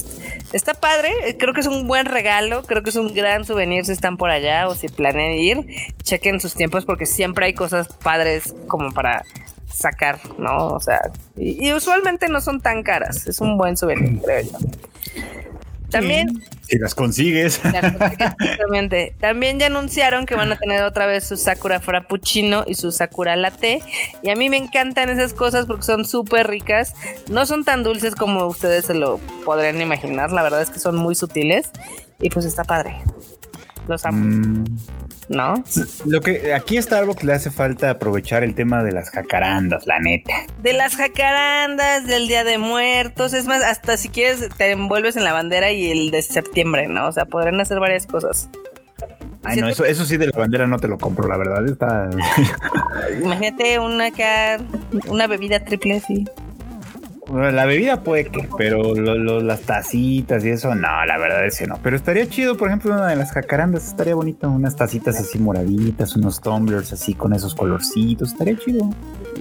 está padre. Creo que es un buen regalo. Creo que es un gran souvenir si están por allá o si planean ir. Chequen sus tiempos porque siempre hay cosas padres como para sacar, ¿no? O sea, y, y usualmente no son tan caras. Es un buen souvenir, creo yo. También. Si (laughs) las consigues. Exactamente. También ya anunciaron que van a tener otra vez su Sakura Frappuccino y su Sakura Latte. Y a mí me encantan esas cosas porque son súper ricas. No son tan dulces como ustedes se lo podrían imaginar. La verdad es que son muy sutiles. Y pues está padre. Los amo. Mm. ¿No? Lo que aquí a Starbucks le hace falta aprovechar el tema de las jacarandas, la neta. De las jacarandas, del Día de Muertos, es más, hasta si quieres te envuelves en la bandera y el de septiembre, ¿no? O sea, podrán hacer varias cosas. Ay, no, eso, eso sí de la bandera no te lo compro, la verdad. Está... Imagínate una, una bebida triple así. La bebida puede que, pero las tacitas y eso, no, la verdad es que no. Pero estaría chido, por ejemplo, una de las jacarandas, estaría bonito, unas tacitas así moraditas, unos tumblers así con esos colorcitos, estaría chido.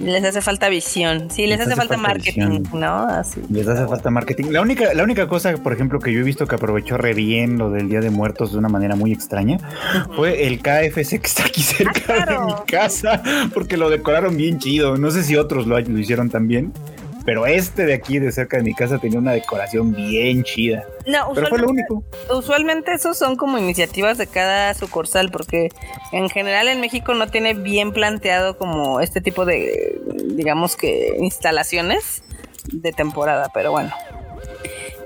Les hace falta visión, sí, les, hace, falta, marketing, ¿no? Así. Les hace falta marketing. La única, la única cosa, por ejemplo, que yo he visto que aprovechó re bien lo del Día de Muertos de una manera muy extraña, fue el KFC que está aquí cerca ah, de mi casa, porque lo decoraron bien chido. No sé si otros lo, lo hicieron también pero este de aquí, de cerca de mi casa, tenía una decoración bien chida. No, pero fue lo único. Usualmente esos son como iniciativas de cada sucursal, porque en general en México no tiene bien planteado como este tipo de, digamos que, instalaciones de temporada, pero bueno.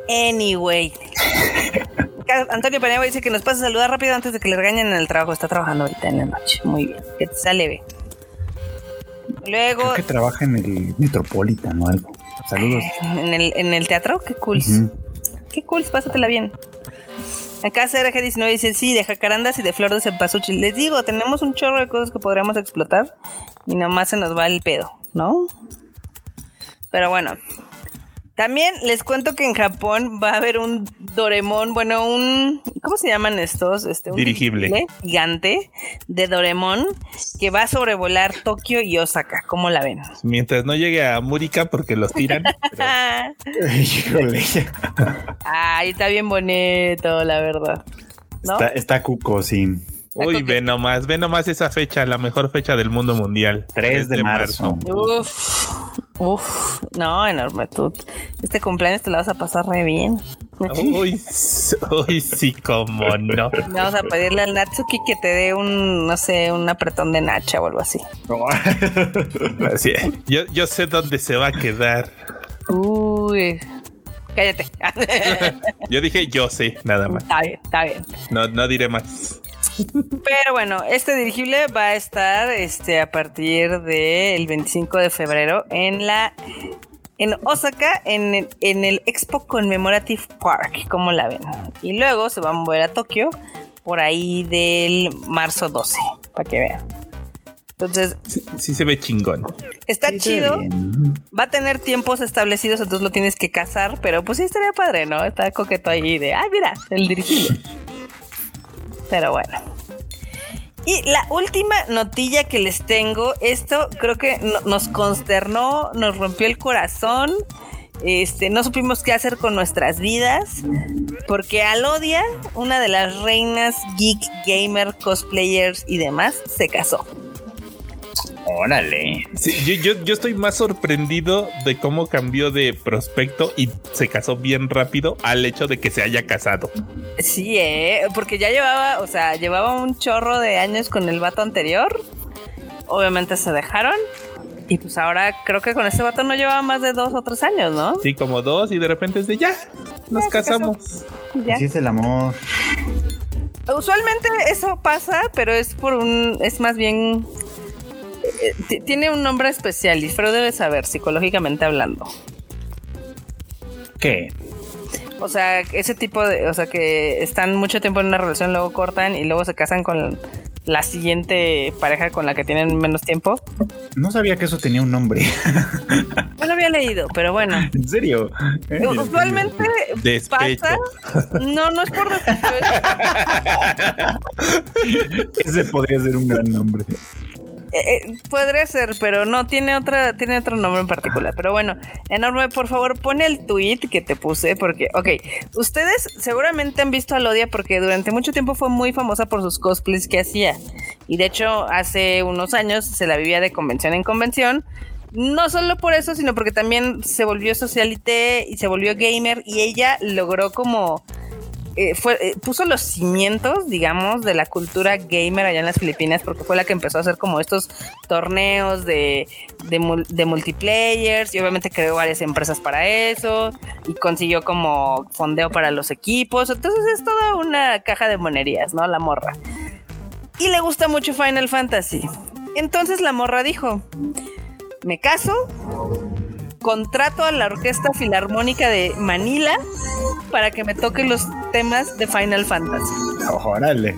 Anyway. (laughs) Antonio Peneva dice que nos pasa a saludar rápido antes de que le regañen en el trabajo. Está trabajando ahorita en la noche. Muy bien. Que te sale. Luego. Creo que trabaja en el Metropolitan o algo. Saludos. ¿En el, en el teatro? Qué cool. Qué cool, pásatela bien. Acá CRG19 dice, sí, de jacarandas y de flor de cempasúchil. Les digo, tenemos un chorro de cosas que podríamos explotar y nomás se nos va el pedo, ¿no? Pero bueno, también les cuento que en Japón va a haber un Doremon, bueno, un ¿cómo se llaman estos? Este, un dirigible gigante de Doremon que va a sobrevolar Tokio y Osaka. ¿Cómo la ven? Mientras no llegue a Murika porque los tiran. (laughs) (laughs) Ay, está bien bonito, la verdad. Está, está cuco, sí. Uy, ve nomás, ve nomás esa fecha, la mejor fecha del mundo mundial. 3 de, marzo. Uf, uf, no, enorme. Tú, este cumpleaños te la vas a pasar re bien. (laughs) Uy, uy, sí, cómo no. Vamos a pedirle al Natsuki que te dé un, no sé, un apretón de nacha o algo así. (laughs) así yo, yo sé dónde se va a quedar. Uy, cállate. (laughs) yo dije yo sé, nada más. Está bien, está bien. No, no diré más. Pero bueno, este dirigible va a estar este, a partir del 25 de febrero en la en Osaka, en, en el Expo Commemorative Park, como la ven. Y luego se va a mover a Tokio por ahí del marzo 12, para que vean. Entonces. Sí, se ve chingón. Está chido. Va a tener tiempos establecidos, entonces lo tienes que cazar, pero pues sí estaría padre, ¿no? Está coqueto ahí de, ay, mira, el dirigible. (laughs) Pero bueno. Y la última notilla que les tengo, esto creo que nos consternó, nos rompió el corazón. Este, no supimos qué hacer con nuestras vidas. Porque Alodia, una de las reinas geek, gamer, cosplayers y demás, se casó. Órale. Sí, yo, yo, estoy más sorprendido de cómo cambió de prospecto y se casó bien rápido al hecho de que se haya casado. Sí, eh, porque ya llevaba, o sea, llevaba un chorro de años con el vato anterior. Obviamente se dejaron. Y pues ahora creo que con este vato no llevaba más de dos o tres años, ¿no? Sí, como dos y de repente es de ya, nos casamos. Ya. Así es el amor. Usualmente eso pasa, pero es por un, es más bien tiene un nombre especial y Freud debe saber, psicológicamente hablando. ¿Qué? O sea, ese tipo de, o sea, que están mucho tiempo en una relación, luego cortan y luego se casan con la siguiente pareja con la que tienen menos tiempo. No sabía que eso tenía un nombre. (laughs) No lo había leído, pero bueno. ¿En serio? Eh, usualmente pasa. No, no es por respeto. (laughs) Ese podría ser un gran nombre. Eh, eh, podría ser, pero no, tiene otra, tiene otro nombre en particular. Pero bueno, enorme, por favor, pone el tweet que te puse, porque, ok, ustedes seguramente han visto a Lodia porque durante mucho tiempo fue muy famosa por sus cosplays que hacía. Y de hecho, hace unos años se la vivía de convención en convención. No solo por eso, sino porque también se volvió socialité y se volvió gamer y ella logró como eh, fue, eh, puso los cimientos, digamos, de la cultura gamer allá en las Filipinas, porque fue la que empezó a hacer como estos torneos de, de, de multiplayers y obviamente creó varias empresas para eso y consiguió como fondeo para los equipos. Entonces es toda una caja de monerías, ¿no? La morra. y le gusta mucho Final Fantasy. Entonces la morra dijo, me caso, contrato a la Orquesta Filarmónica de Manila para que me toque los temas de Final Fantasy. Órale.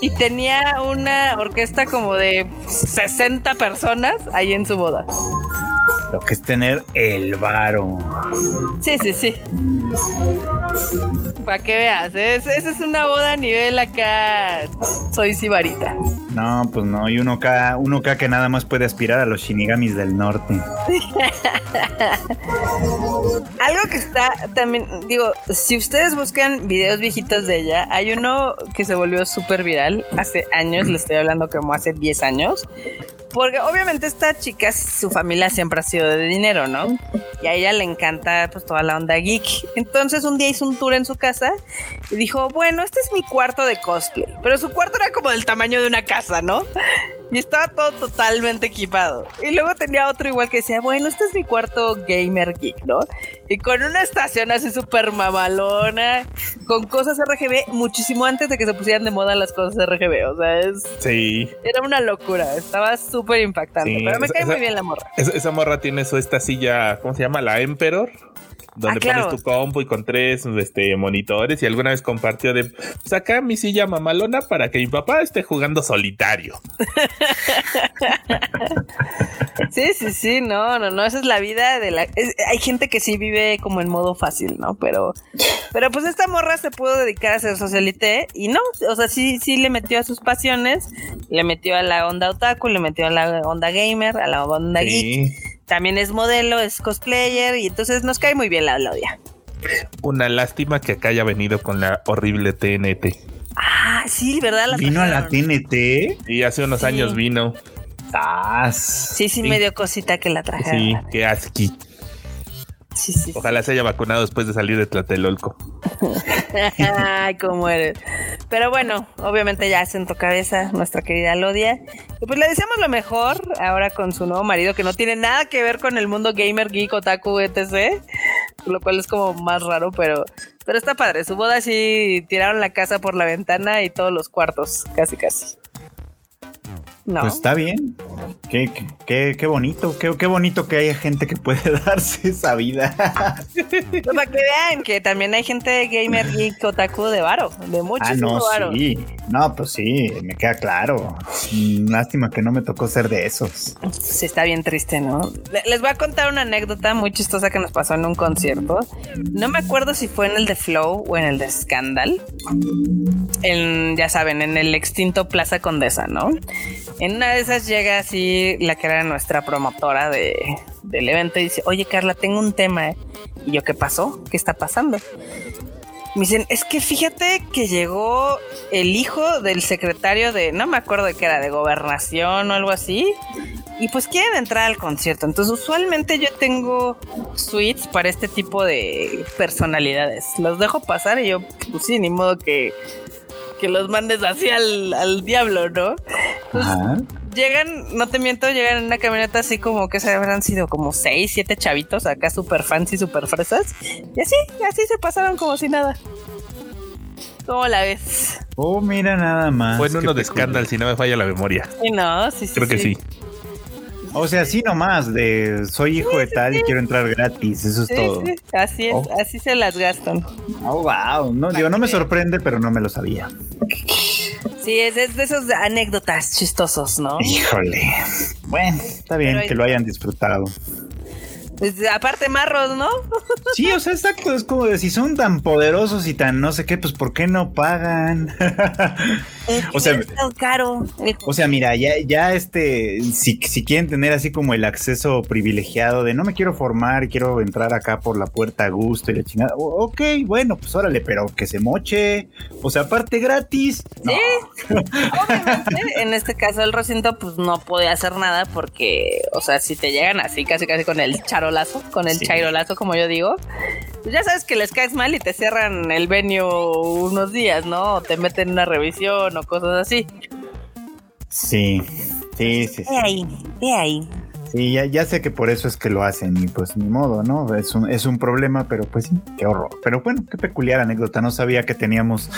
Y tenía una orquesta como de 60 personas ahí en su boda. Lo que es tener el varo. Sí, sí, sí. Para que veas, esa es una boda a nivel acá. Soy sibarita. No, pues no, y uno acá, uno acá que nada más puede aspirar a los shinigamis del norte. (laughs) Algo que está también, digo, si ustedes buscan videos viejitos de ella, hay uno que se volvió súper viral hace años, le estoy hablando como hace 10 años, porque obviamente esta chica, su familia siempre ha sido de dinero, ¿no? Y a ella le encanta pues toda la onda geek. Entonces un día hizo un tour en su casa y dijo, bueno, este es mi cuarto de cosplay. Pero su cuarto era como del tamaño de una casa, ¿no? Y estaba todo totalmente equipado. Y luego tenía otro igual que decía, bueno, este es mi cuarto gamer geek, ¿no? Y con una estación así súper mamalona, con cosas RGB, muchísimo antes de que se pusieran de moda las cosas RGB. O sea, es... Sí. Era una locura, estaba súper impactante. pero me cae muy bien la morra. Esa, esa morra tiene su esta silla, ¿cómo se llama? La Emperor donde Ah, claro. pones tu compu y con tres este, monitores y alguna vez compartió de saca mi silla mamalona para que mi papá esté jugando solitario. (laughs) Sí, sí, sí, no, no, no, esa es la vida de la... es- hay gente que sí vive como en modo fácil, ¿no? Pero, pero pues esta morra se pudo dedicar a hacer socialité y no, o sea, sí, sí le metió a sus pasiones, le metió a la onda otaku, le metió a la onda gamer, a la onda geek, Sí. También es modelo, es cosplayer y entonces nos cae muy bien la Claudia. Una lástima que acá haya venido con la horrible TNT. Ah, sí, ¿verdad? La ¿Vino a la. TNT? Y hace unos Sí. años vino. ¡Sas! Sí, sí, Sí. me dio cosita que la Sí, trajeron. qué asqui. Sí, sí. Ojalá se haya vacunado después de salir de Tlatelolco. Ay, cómo eres. Pero bueno, obviamente ya sentó cabeza nuestra querida Lodia. Y pues le deseamos lo mejor ahora con su nuevo marido, que no tiene nada que ver con el mundo gamer, geek, otaku, etc. Lo cual es como más raro, pero, pero está padre. Su boda sí tiraron la casa por la ventana y todos los cuartos, casi, casi. No. Pues está bien. Qué, qué- qué, bonito, qué, qué bonito que haya gente que puede (laughs) darse esa vida. Pues para que vean que también hay gente gamer, geek, otaku de varo, de ah, muchísimo no, varo. sí. No, pues sí, me queda claro. Lástima que no me tocó ser de esos. Sí, está bien triste, ¿no? Le- Les voy a contar una anécdota muy chistosa que nos pasó en un concierto. No me acuerdo si fue en el de Flow o en el de Scandal. En, ya saben, en el extinto Plaza Condesa, ¿no? En una de esas llega así la que era nuestra promotora de, del evento y dice, oye Carla, tengo un tema. ¿eh?". Y yo, ¿qué pasó? ¿Qué está pasando? Me dicen, es que fíjate que llegó el hijo del secretario de, no me acuerdo de qué era, de gobernación o algo así, y pues quieren entrar al concierto. Entonces, usualmente yo tengo suites para este tipo de personalidades. Los dejo pasar y yo, pues sí, ni modo que, que los mandes así al, al diablo, ¿no? Entonces, Ajá. llegan, no te miento, llegan en una camioneta así como que se habrán sido como seis, siete chavitos acá super fancy, super fresas. Y así, así se pasaron como si nada. ¿Cómo la ves? Oh, mira nada más. Fue en uno de. Scandal, si no me falla la memoria. Sí, no, sí, sí. Creo que sí. O sea, sí nomás, de soy hijo de tal y quiero entrar gratis, eso es Sí, todo. sí, así es, Oh. así se las gastan. Oh, wow. No, digo, no me sorprende, pero no me lo sabía. Sí, es, es de esos anécdotas chistosos, ¿no? Híjole. Bueno, está bien Pero- que lo hayan disfrutado. Pues, aparte marros, ¿no? (laughs) Sí, o sea, exacto. Es como de si son tan poderosos y tan no sé qué, pues ¿por qué no pagan? (laughs) O sea- es tan caro. o sea, mira, ya, ya este, si, si quieren tener así como el acceso privilegiado de no me quiero formar, quiero entrar acá por la puerta a gusto y la chingada. ok, bueno, pues órale, pero que se moche. O sea, aparte gratis. No. (laughs) Obviamente, en este caso el recinto pues no podía hacer nada porque, o sea, si te llegan así casi casi con el charolazo, con el Sí. chairolazo como yo digo, pues ya sabes que les caes mal y te cierran el venio unos días, ¿no? O te meten una revisión o cosas así. Sí, sí, sí. sí. De ahí, de ahí. Sí, ya, ya, sé que por eso es que lo hacen y pues ni modo, ¿no? Es un, es un problema, pero pues sí, qué horror. Pero bueno, qué peculiar anécdota. No sabía que teníamos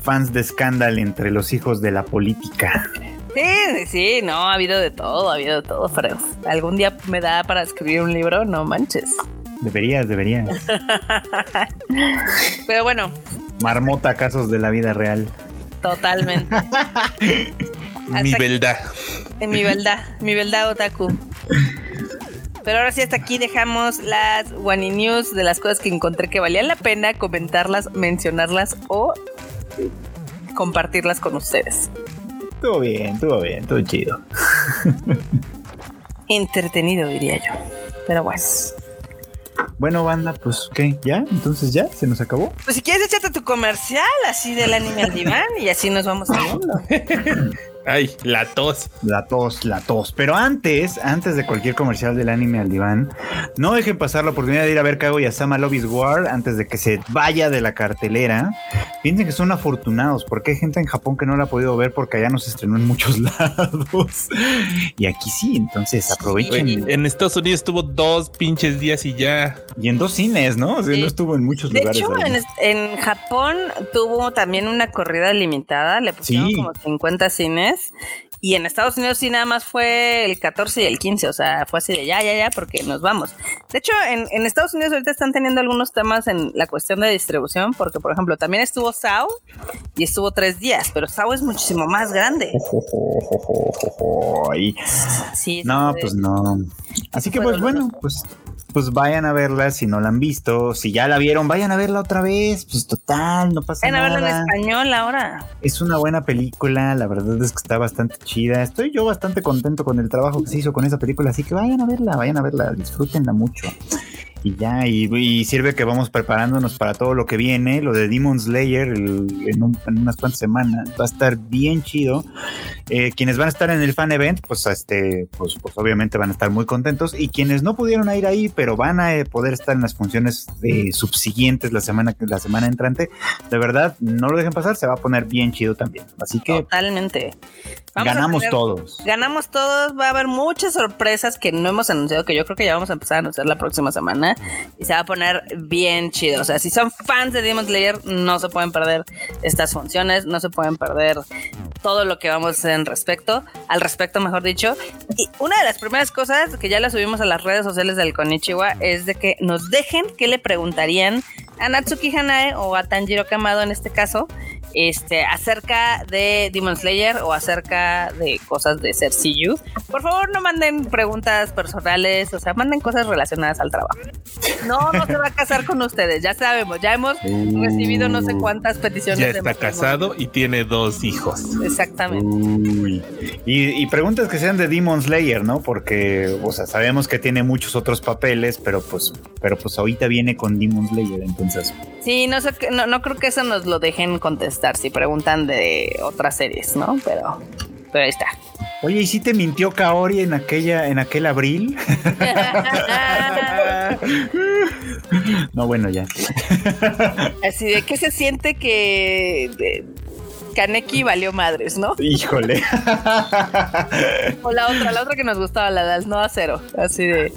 fans de Scandal entre los hijos de la política. Sí, sí, no, ha habido de todo, ha habido de todo, Fred. Algún día me da para escribir un libro, no manches. Deberías, deberías. (laughs) Pero bueno. Marmota casos de la vida real. Totalmente. (laughs) mi verdad. En mi verdad, mi verdad, Otaku. Pero ahora sí, hasta aquí dejamos las Wani News de las cosas que encontré que valían la pena comentarlas, mencionarlas o compartirlas con ustedes. Todo bien, todo bien, todo chido. (laughs) Entretenido, diría yo. Pero bueno. Bueno, banda, pues, ¿qué? ¿Ya? Entonces ya, ¿se nos acabó? Pues si quieres, échate tu comercial así del anime al diván y así nos vamos saliendo. (laughs) Ay, la tos. La tos, la tos. Pero antes, antes de cualquier comercial del anime al diván, no dejen pasar la oportunidad de ir a ver Kaguya-sama Love is War antes de que se vaya de la cartelera. Piensen que son afortunados porque hay gente en Japón que no la ha podido ver porque allá no se estrenó en muchos (laughs) lados. y aquí sí, entonces aprovechen. en Estados Unidos estuvo dos pinches días y ya. Y en dos cines, ¿no? O sea, no estuvo en muchos lugares. De hecho, en, Japón tuvo también una corrida limitada, le pusieron como 50 cines y en Estados Unidos sí nada más fue el 14 y el 15, o sea, fue así de ya, ya, ya, porque nos vamos. De hecho, en, Estados Unidos ahorita están teniendo algunos temas en la cuestión de distribución, porque por ejemplo, también estuvo SAO y estuvo tres días, pero SAO es muchísimo más grande. Sí, no, pues no. Así que pues bueno, pues pues vayan a verla si no la han visto. Si ya la vieron, vayan a verla otra vez. Pues total, no pasa nada. Vayan a verla en español ahora. Es una buena película, la verdad es que está bastante chida. Estoy yo bastante contento con el trabajo que se hizo con esa película, así que vayan a verla, vayan a verla, disfrútenla mucho y ya, y, sirve que vamos preparándonos para todo lo que viene. Lo de Demon Slayer en, unas cuantas semanas va a estar bien chido. Eh, quienes van a estar en el fan event, pues, este, pues, pues obviamente van a estar muy contentos. Y quienes no pudieron ir ahí, pero van a eh, poder estar en las funciones de subsiguientes la semana, la semana entrante, de verdad, no lo dejen pasar, se va a poner bien chido también. Así que. Totalmente. Ganamos todos. Ganamos todos. Va a haber muchas sorpresas que no hemos anunciado, que yo creo que ya vamos a empezar a anunciar la próxima semana y se va a poner bien chido. O sea, si son fans de Demon Slayer, no se pueden perder estas funciones, no se pueden perder todo lo que vamos a hacer en respecto, al respecto, mejor dicho. Y una de las primeras cosas que ya la subimos a las redes sociales del Konichiwa es de que nos dejen qué le preguntarían a Natsuki Hanae o a Tanjiro Kamado en este caso este, acerca de Demon Slayer o acerca de cosas de ser CU. Por favor, no manden preguntas personales, o sea, manden cosas relacionadas al trabajo. No, no se va a casar con ustedes, ya sabemos, ya hemos recibido no sé cuántas peticiones. Ya está casado y tiene dos hijos. Exactamente. Y, preguntas que sean de Demon Slayer, ¿no? Porque, o sea, sabemos que tiene muchos otros papeles, pero pues, pero pues ahorita viene con Demon Slayer, entonces. Sí, no sé, no, no creo que eso nos lo dejen contestar si preguntan de otras series, ¿no? Pero, pero ahí está. Oye, ¿y si te mintió Kaori en aquella, en aquel abril? (laughs) no, bueno, ya. Así de que se siente que Kaneki valió madres, ¿no? Híjole. o la otra, la otra que nos gustaba, la de No a Cero. Así de.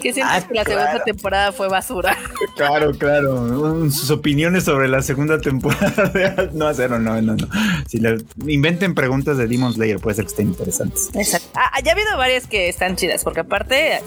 ¿Qué sientes ah, que la segunda temporada fue basura? (laughs) Claro, claro. Sus opiniones sobre la segunda temporada (laughs) No, hacer, no, no, no. Si le inventen preguntas de Demon Slayer, puede ser que estén interesantes. Exacto. Ah, ya ha habido varias que están chidas, porque aparte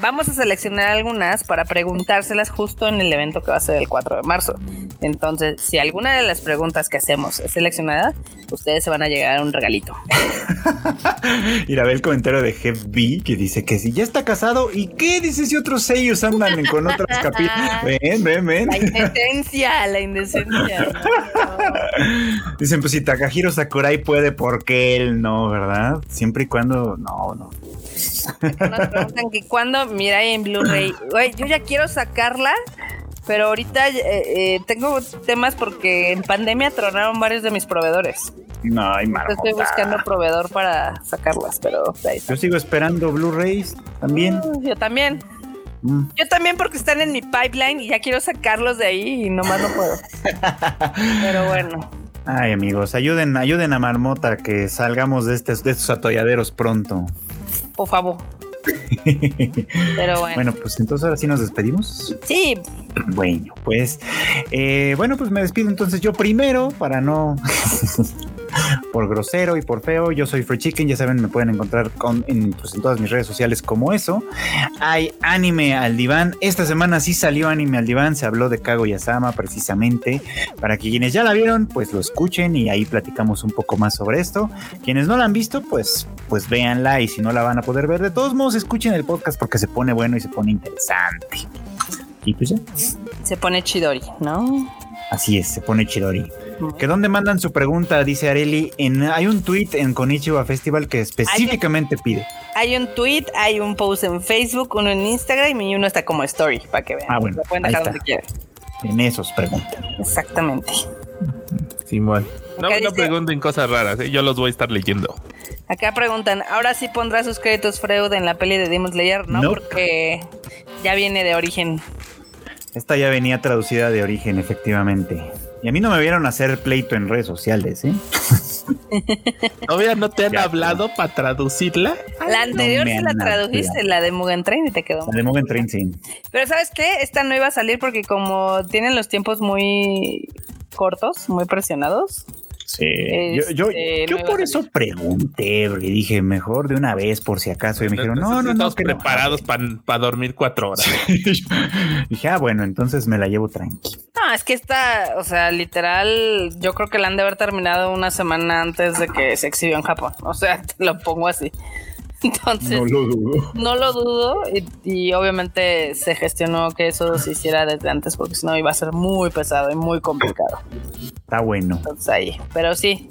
vamos a seleccionar algunas para preguntárselas justo en el evento que va a ser el 4 de marzo. Entonces, si alguna de las preguntas que hacemos es seleccionada, ustedes se van a llegar a un regalito. (laughs) Ir a ver el comentario de Jeff B que dice que si ya está casado y qué dices si otros sellos andan con otras capillas? (laughs) Ven, ven, ven. La indecencia, la indecencia. (laughs) Dicen, pues si Takahiro Sakurai puede, ¿por qué él no, verdad? Siempre y cuando, no, no. Nos preguntan que cuando Mirai en Blu-ray, yo ya quiero sacarla, pero ahorita eh, eh, tengo temas porque en pandemia tronaron varios de mis proveedores. No, hay Estoy buscando proveedor para sacarlas, pero Yo sigo esperando Blu-rays también. Uh, yo también. Mm. Yo también porque están en mi pipeline y ya quiero sacarlos de ahí y nomás no puedo. (laughs) pero bueno. Ay, amigos, ayuden, ayuden a Marmota que salgamos de, estos, de estos atolladeros pronto. Por favor. Pero (laughs) bueno. Bueno, pues entonces ahora sí nos despedimos. Sí. Bueno, pues, eh, bueno, pues me despido entonces yo primero para no (laughs) por grosero y por feo. Yo soy Free Chicken, ya saben, me pueden encontrar con, en, pues, en todas mis redes sociales como eso. Hay anime al diván. Esta semana sí salió anime al diván, se habló de Kago Yasama precisamente. Para que quienes ya la vieron, pues lo escuchen y ahí platicamos un poco más sobre esto. Quienes no la han visto, pues, pues véanla y si no la van a poder ver, de todos modos escuchen el podcast porque se pone bueno y se pone interesante. Y pues ya. Se pone chidori, ¿no? Así es, se pone chidori. ¿Que dónde mandan su pregunta? Dice Areli. En, hay un tweet en Konichiwa Festival que específicamente pide. Hay un tweet, hay un post en Facebook, uno en Instagram y uno está como story para que vean. Ah, bueno. Lo pueden dejar donde quieran. En esos preguntan. Exactamente. Simón. No, Acá no dice- pregunten cosas raras, ¿eh? yo los voy a estar leyendo. Acá preguntan, ¿ahora sí pondrá sus créditos Freud en la peli de Demon Slayer? No, No. porque ya viene de origen. Esta ya venía traducida de origen, efectivamente. Y a mí no me vieron hacer pleito en redes sociales, ¿eh? (laughs) Todavía no te han Ya, hablado para traducirla. La anterior sí la tradujiste, hablado. la de Mugen Train y te quedó. La de Mugen Train, sí. Pero ¿sabes qué? Esta no iba a salir porque como tienen los tiempos muy cortos, muy presionados. Sí. Yo, yo, Este, yo no iba por eso pregunté, porque dije, mejor de una vez por si acaso. Y me dijeron, no, no, no. Estamos que no". preparados para dormir cuatro horas. (laughs) dije, ah, bueno, entonces me la llevo tranqui. No, es que esta, o sea, literal, yo creo que la han de haber terminado una semana antes de que se exhibió en Japón. O sea, te (laughs) lo pongo así. Entonces, lo dudo. no lo dudo y, y obviamente se gestionó que eso se hiciera desde antes porque si no iba a ser muy pesado y muy complicado. Está bueno. Entonces ahí, pero sí.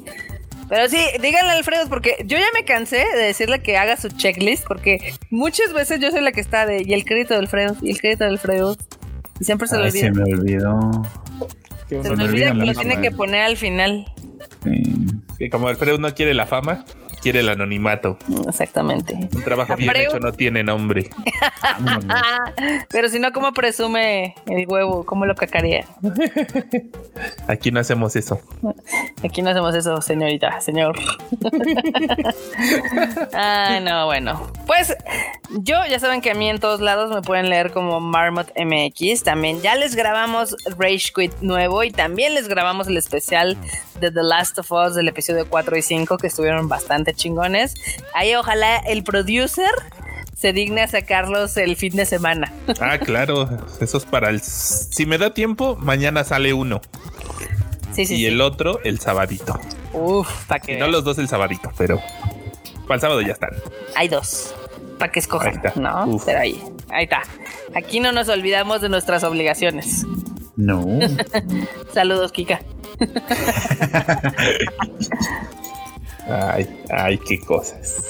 Pero sí, díganle a Alfredo, porque yo ya me cansé de decirle que haga su checklist, porque muchas veces yo soy la que está de, y el crédito de Alfredo, y el crédito de Alfredo, siempre se Ay, olvida. se me olvidó. Se se me olvida que lo tiene que poner al final. Sí. Que como Alfredo no quiere la fama, quiere el anonimato. Exactamente. Un trabajo bien hecho no tiene nombre. (laughs) Pero si no, ¿cómo presume el huevo? ¿Cómo lo cacarea? Aquí no hacemos eso. Aquí no hacemos eso, señorita, señor. (laughs) ah, no, bueno. Pues yo, ya saben que a mí en todos lados me pueden leer como Marmot MX. También ya les grabamos Rage Quit nuevo y también les grabamos el especial de The Last of Us del episodio 4 y 5 que estuvieron bastante chingones. Ahí ojalá el producer se digne a sacarlos el fin de semana. (laughs) Ah, claro. Eso es para el. Si me da tiempo, mañana sale uno. Sí, sí, y sí. el otro el sabadito. Uf, para que no los dos el sabadito, pero. Para el sábado ya están. Hay dos. Para que escojan, Ahí está. ¿no? Uf. Pero ahí, ahí está. Aquí no nos olvidamos de nuestras obligaciones. No. (laughs) Saludos, Kika. (laughs) Ay, ay, qué cosas.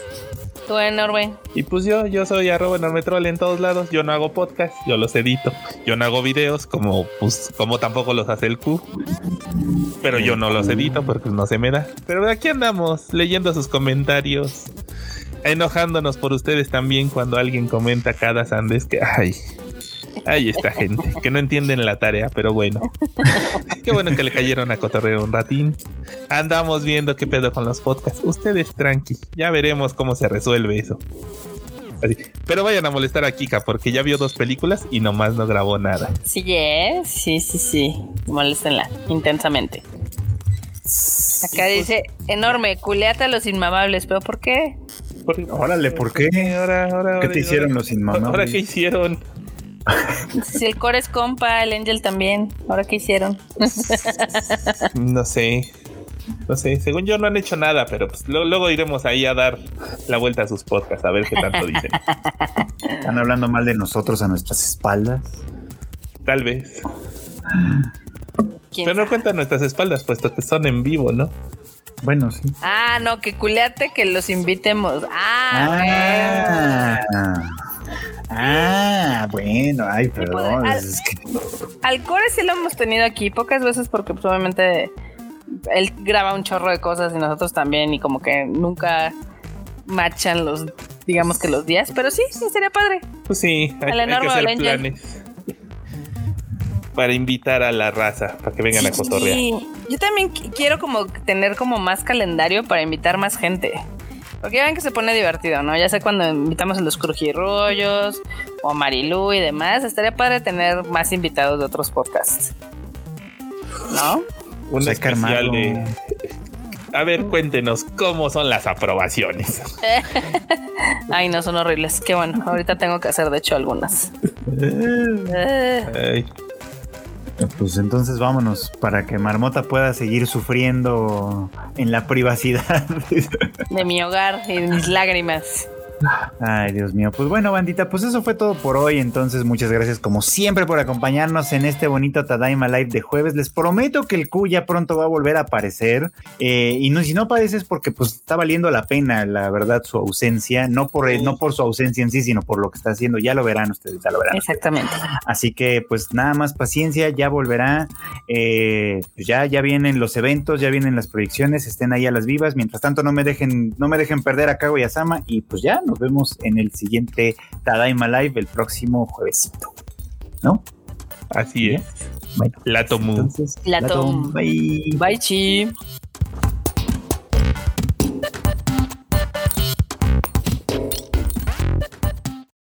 Tú enorme. Y pues yo, yo soy arroba enormetrol en todos lados. Yo no hago podcast, yo los edito. Yo no hago videos, como pues, como tampoco los hace el Q. Pero yo no los edito porque no se me da. Pero aquí andamos, leyendo sus comentarios. Enojándonos por ustedes también cuando alguien comenta cada sandes que ay. Ay, esta (laughs) gente que no entienden la tarea, pero bueno. Qué bueno que le cayeron a cotorreo un ratín. Andamos viendo qué pedo con los podcasts. Ustedes tranqui, ya veremos cómo se resuelve eso. Así. Pero vayan a molestar a Kika porque ya vio dos películas y nomás no grabó nada. Sí, yes. sí, sí, sí. Moléstenla intensamente. Acá dice, enorme, culeate a los inmamables, pero ¿por qué? Por- Órale, ¿por qué? Ahora, ahora, ¿Qué ahora, te hicieron ahora- los inmamables? Ahora qué hicieron. (laughs) Si el core es compa, el Angel también. ¿Ahora qué hicieron? (laughs) No sé. No sé, según yo no han hecho nada, pero pues lo- luego iremos ahí a dar la vuelta a sus podcasts a ver qué tanto dicen. Están hablando mal de nosotros a nuestras espaldas. Tal vez. ¿Quién Pero no cuentan nuestras espaldas, puesto que son en vivo, ¿no? Bueno, sí. Ah, no, que culeate que los invitemos. Ah, Ah, ah, bueno, ay, perdón. Al- es que- Al core sí lo hemos tenido aquí pocas veces porque pues, obviamente él graba un chorro de cosas y nosotros también y como que nunca machan los, digamos que los días, pero sí, sí sería padre. Pues sí, hay, hay que enorme hacer planes para invitar a la raza, para que vengan a cotorrear. Sí, yo también qu- quiero como tener como más calendario para invitar más gente. Porque ya ven que se pone divertido, ¿no? Ya sé cuando invitamos a los crujirrollos o a Marilu y demás, estaría padre tener más invitados de otros podcasts. ¿No? Un especial de a ver, cuéntenos cómo son las aprobaciones. (laughs) Ay, no, son horribles. Qué bueno. Ahorita tengo que hacer, de hecho, algunas. (laughs) Pues entonces vámonos para que Marmota pueda seguir sufriendo en la privacidad de mi hogar y de mis lágrimas. Ay, Dios mío. Pues bueno, bandita, pues eso fue todo por hoy. Entonces, muchas gracias como siempre por acompañarnos en este bonito Tadaima Live de jueves. Les prometo que el Q ya pronto va a volver a aparecer. Eh, y no, si no apareces porque pues está valiendo la pena, la verdad, su ausencia. No por, no por su ausencia en sí, sino por lo que está haciendo. Ya lo verán ustedes, ya lo verán. Exactamente. Así que pues nada más paciencia, ya volverá. Eh, pues ya, ya vienen los eventos, ya vienen las proyecciones, estén ahí a las vivas. Mientras tanto, no me dejen, no me dejen perder a Kago y a Sama. Y pues ya, nos vemos en el siguiente Tadaima Live el próximo juevesito. ¿No? Así es. Bueno, la tomo. la Bye. Bye, chi.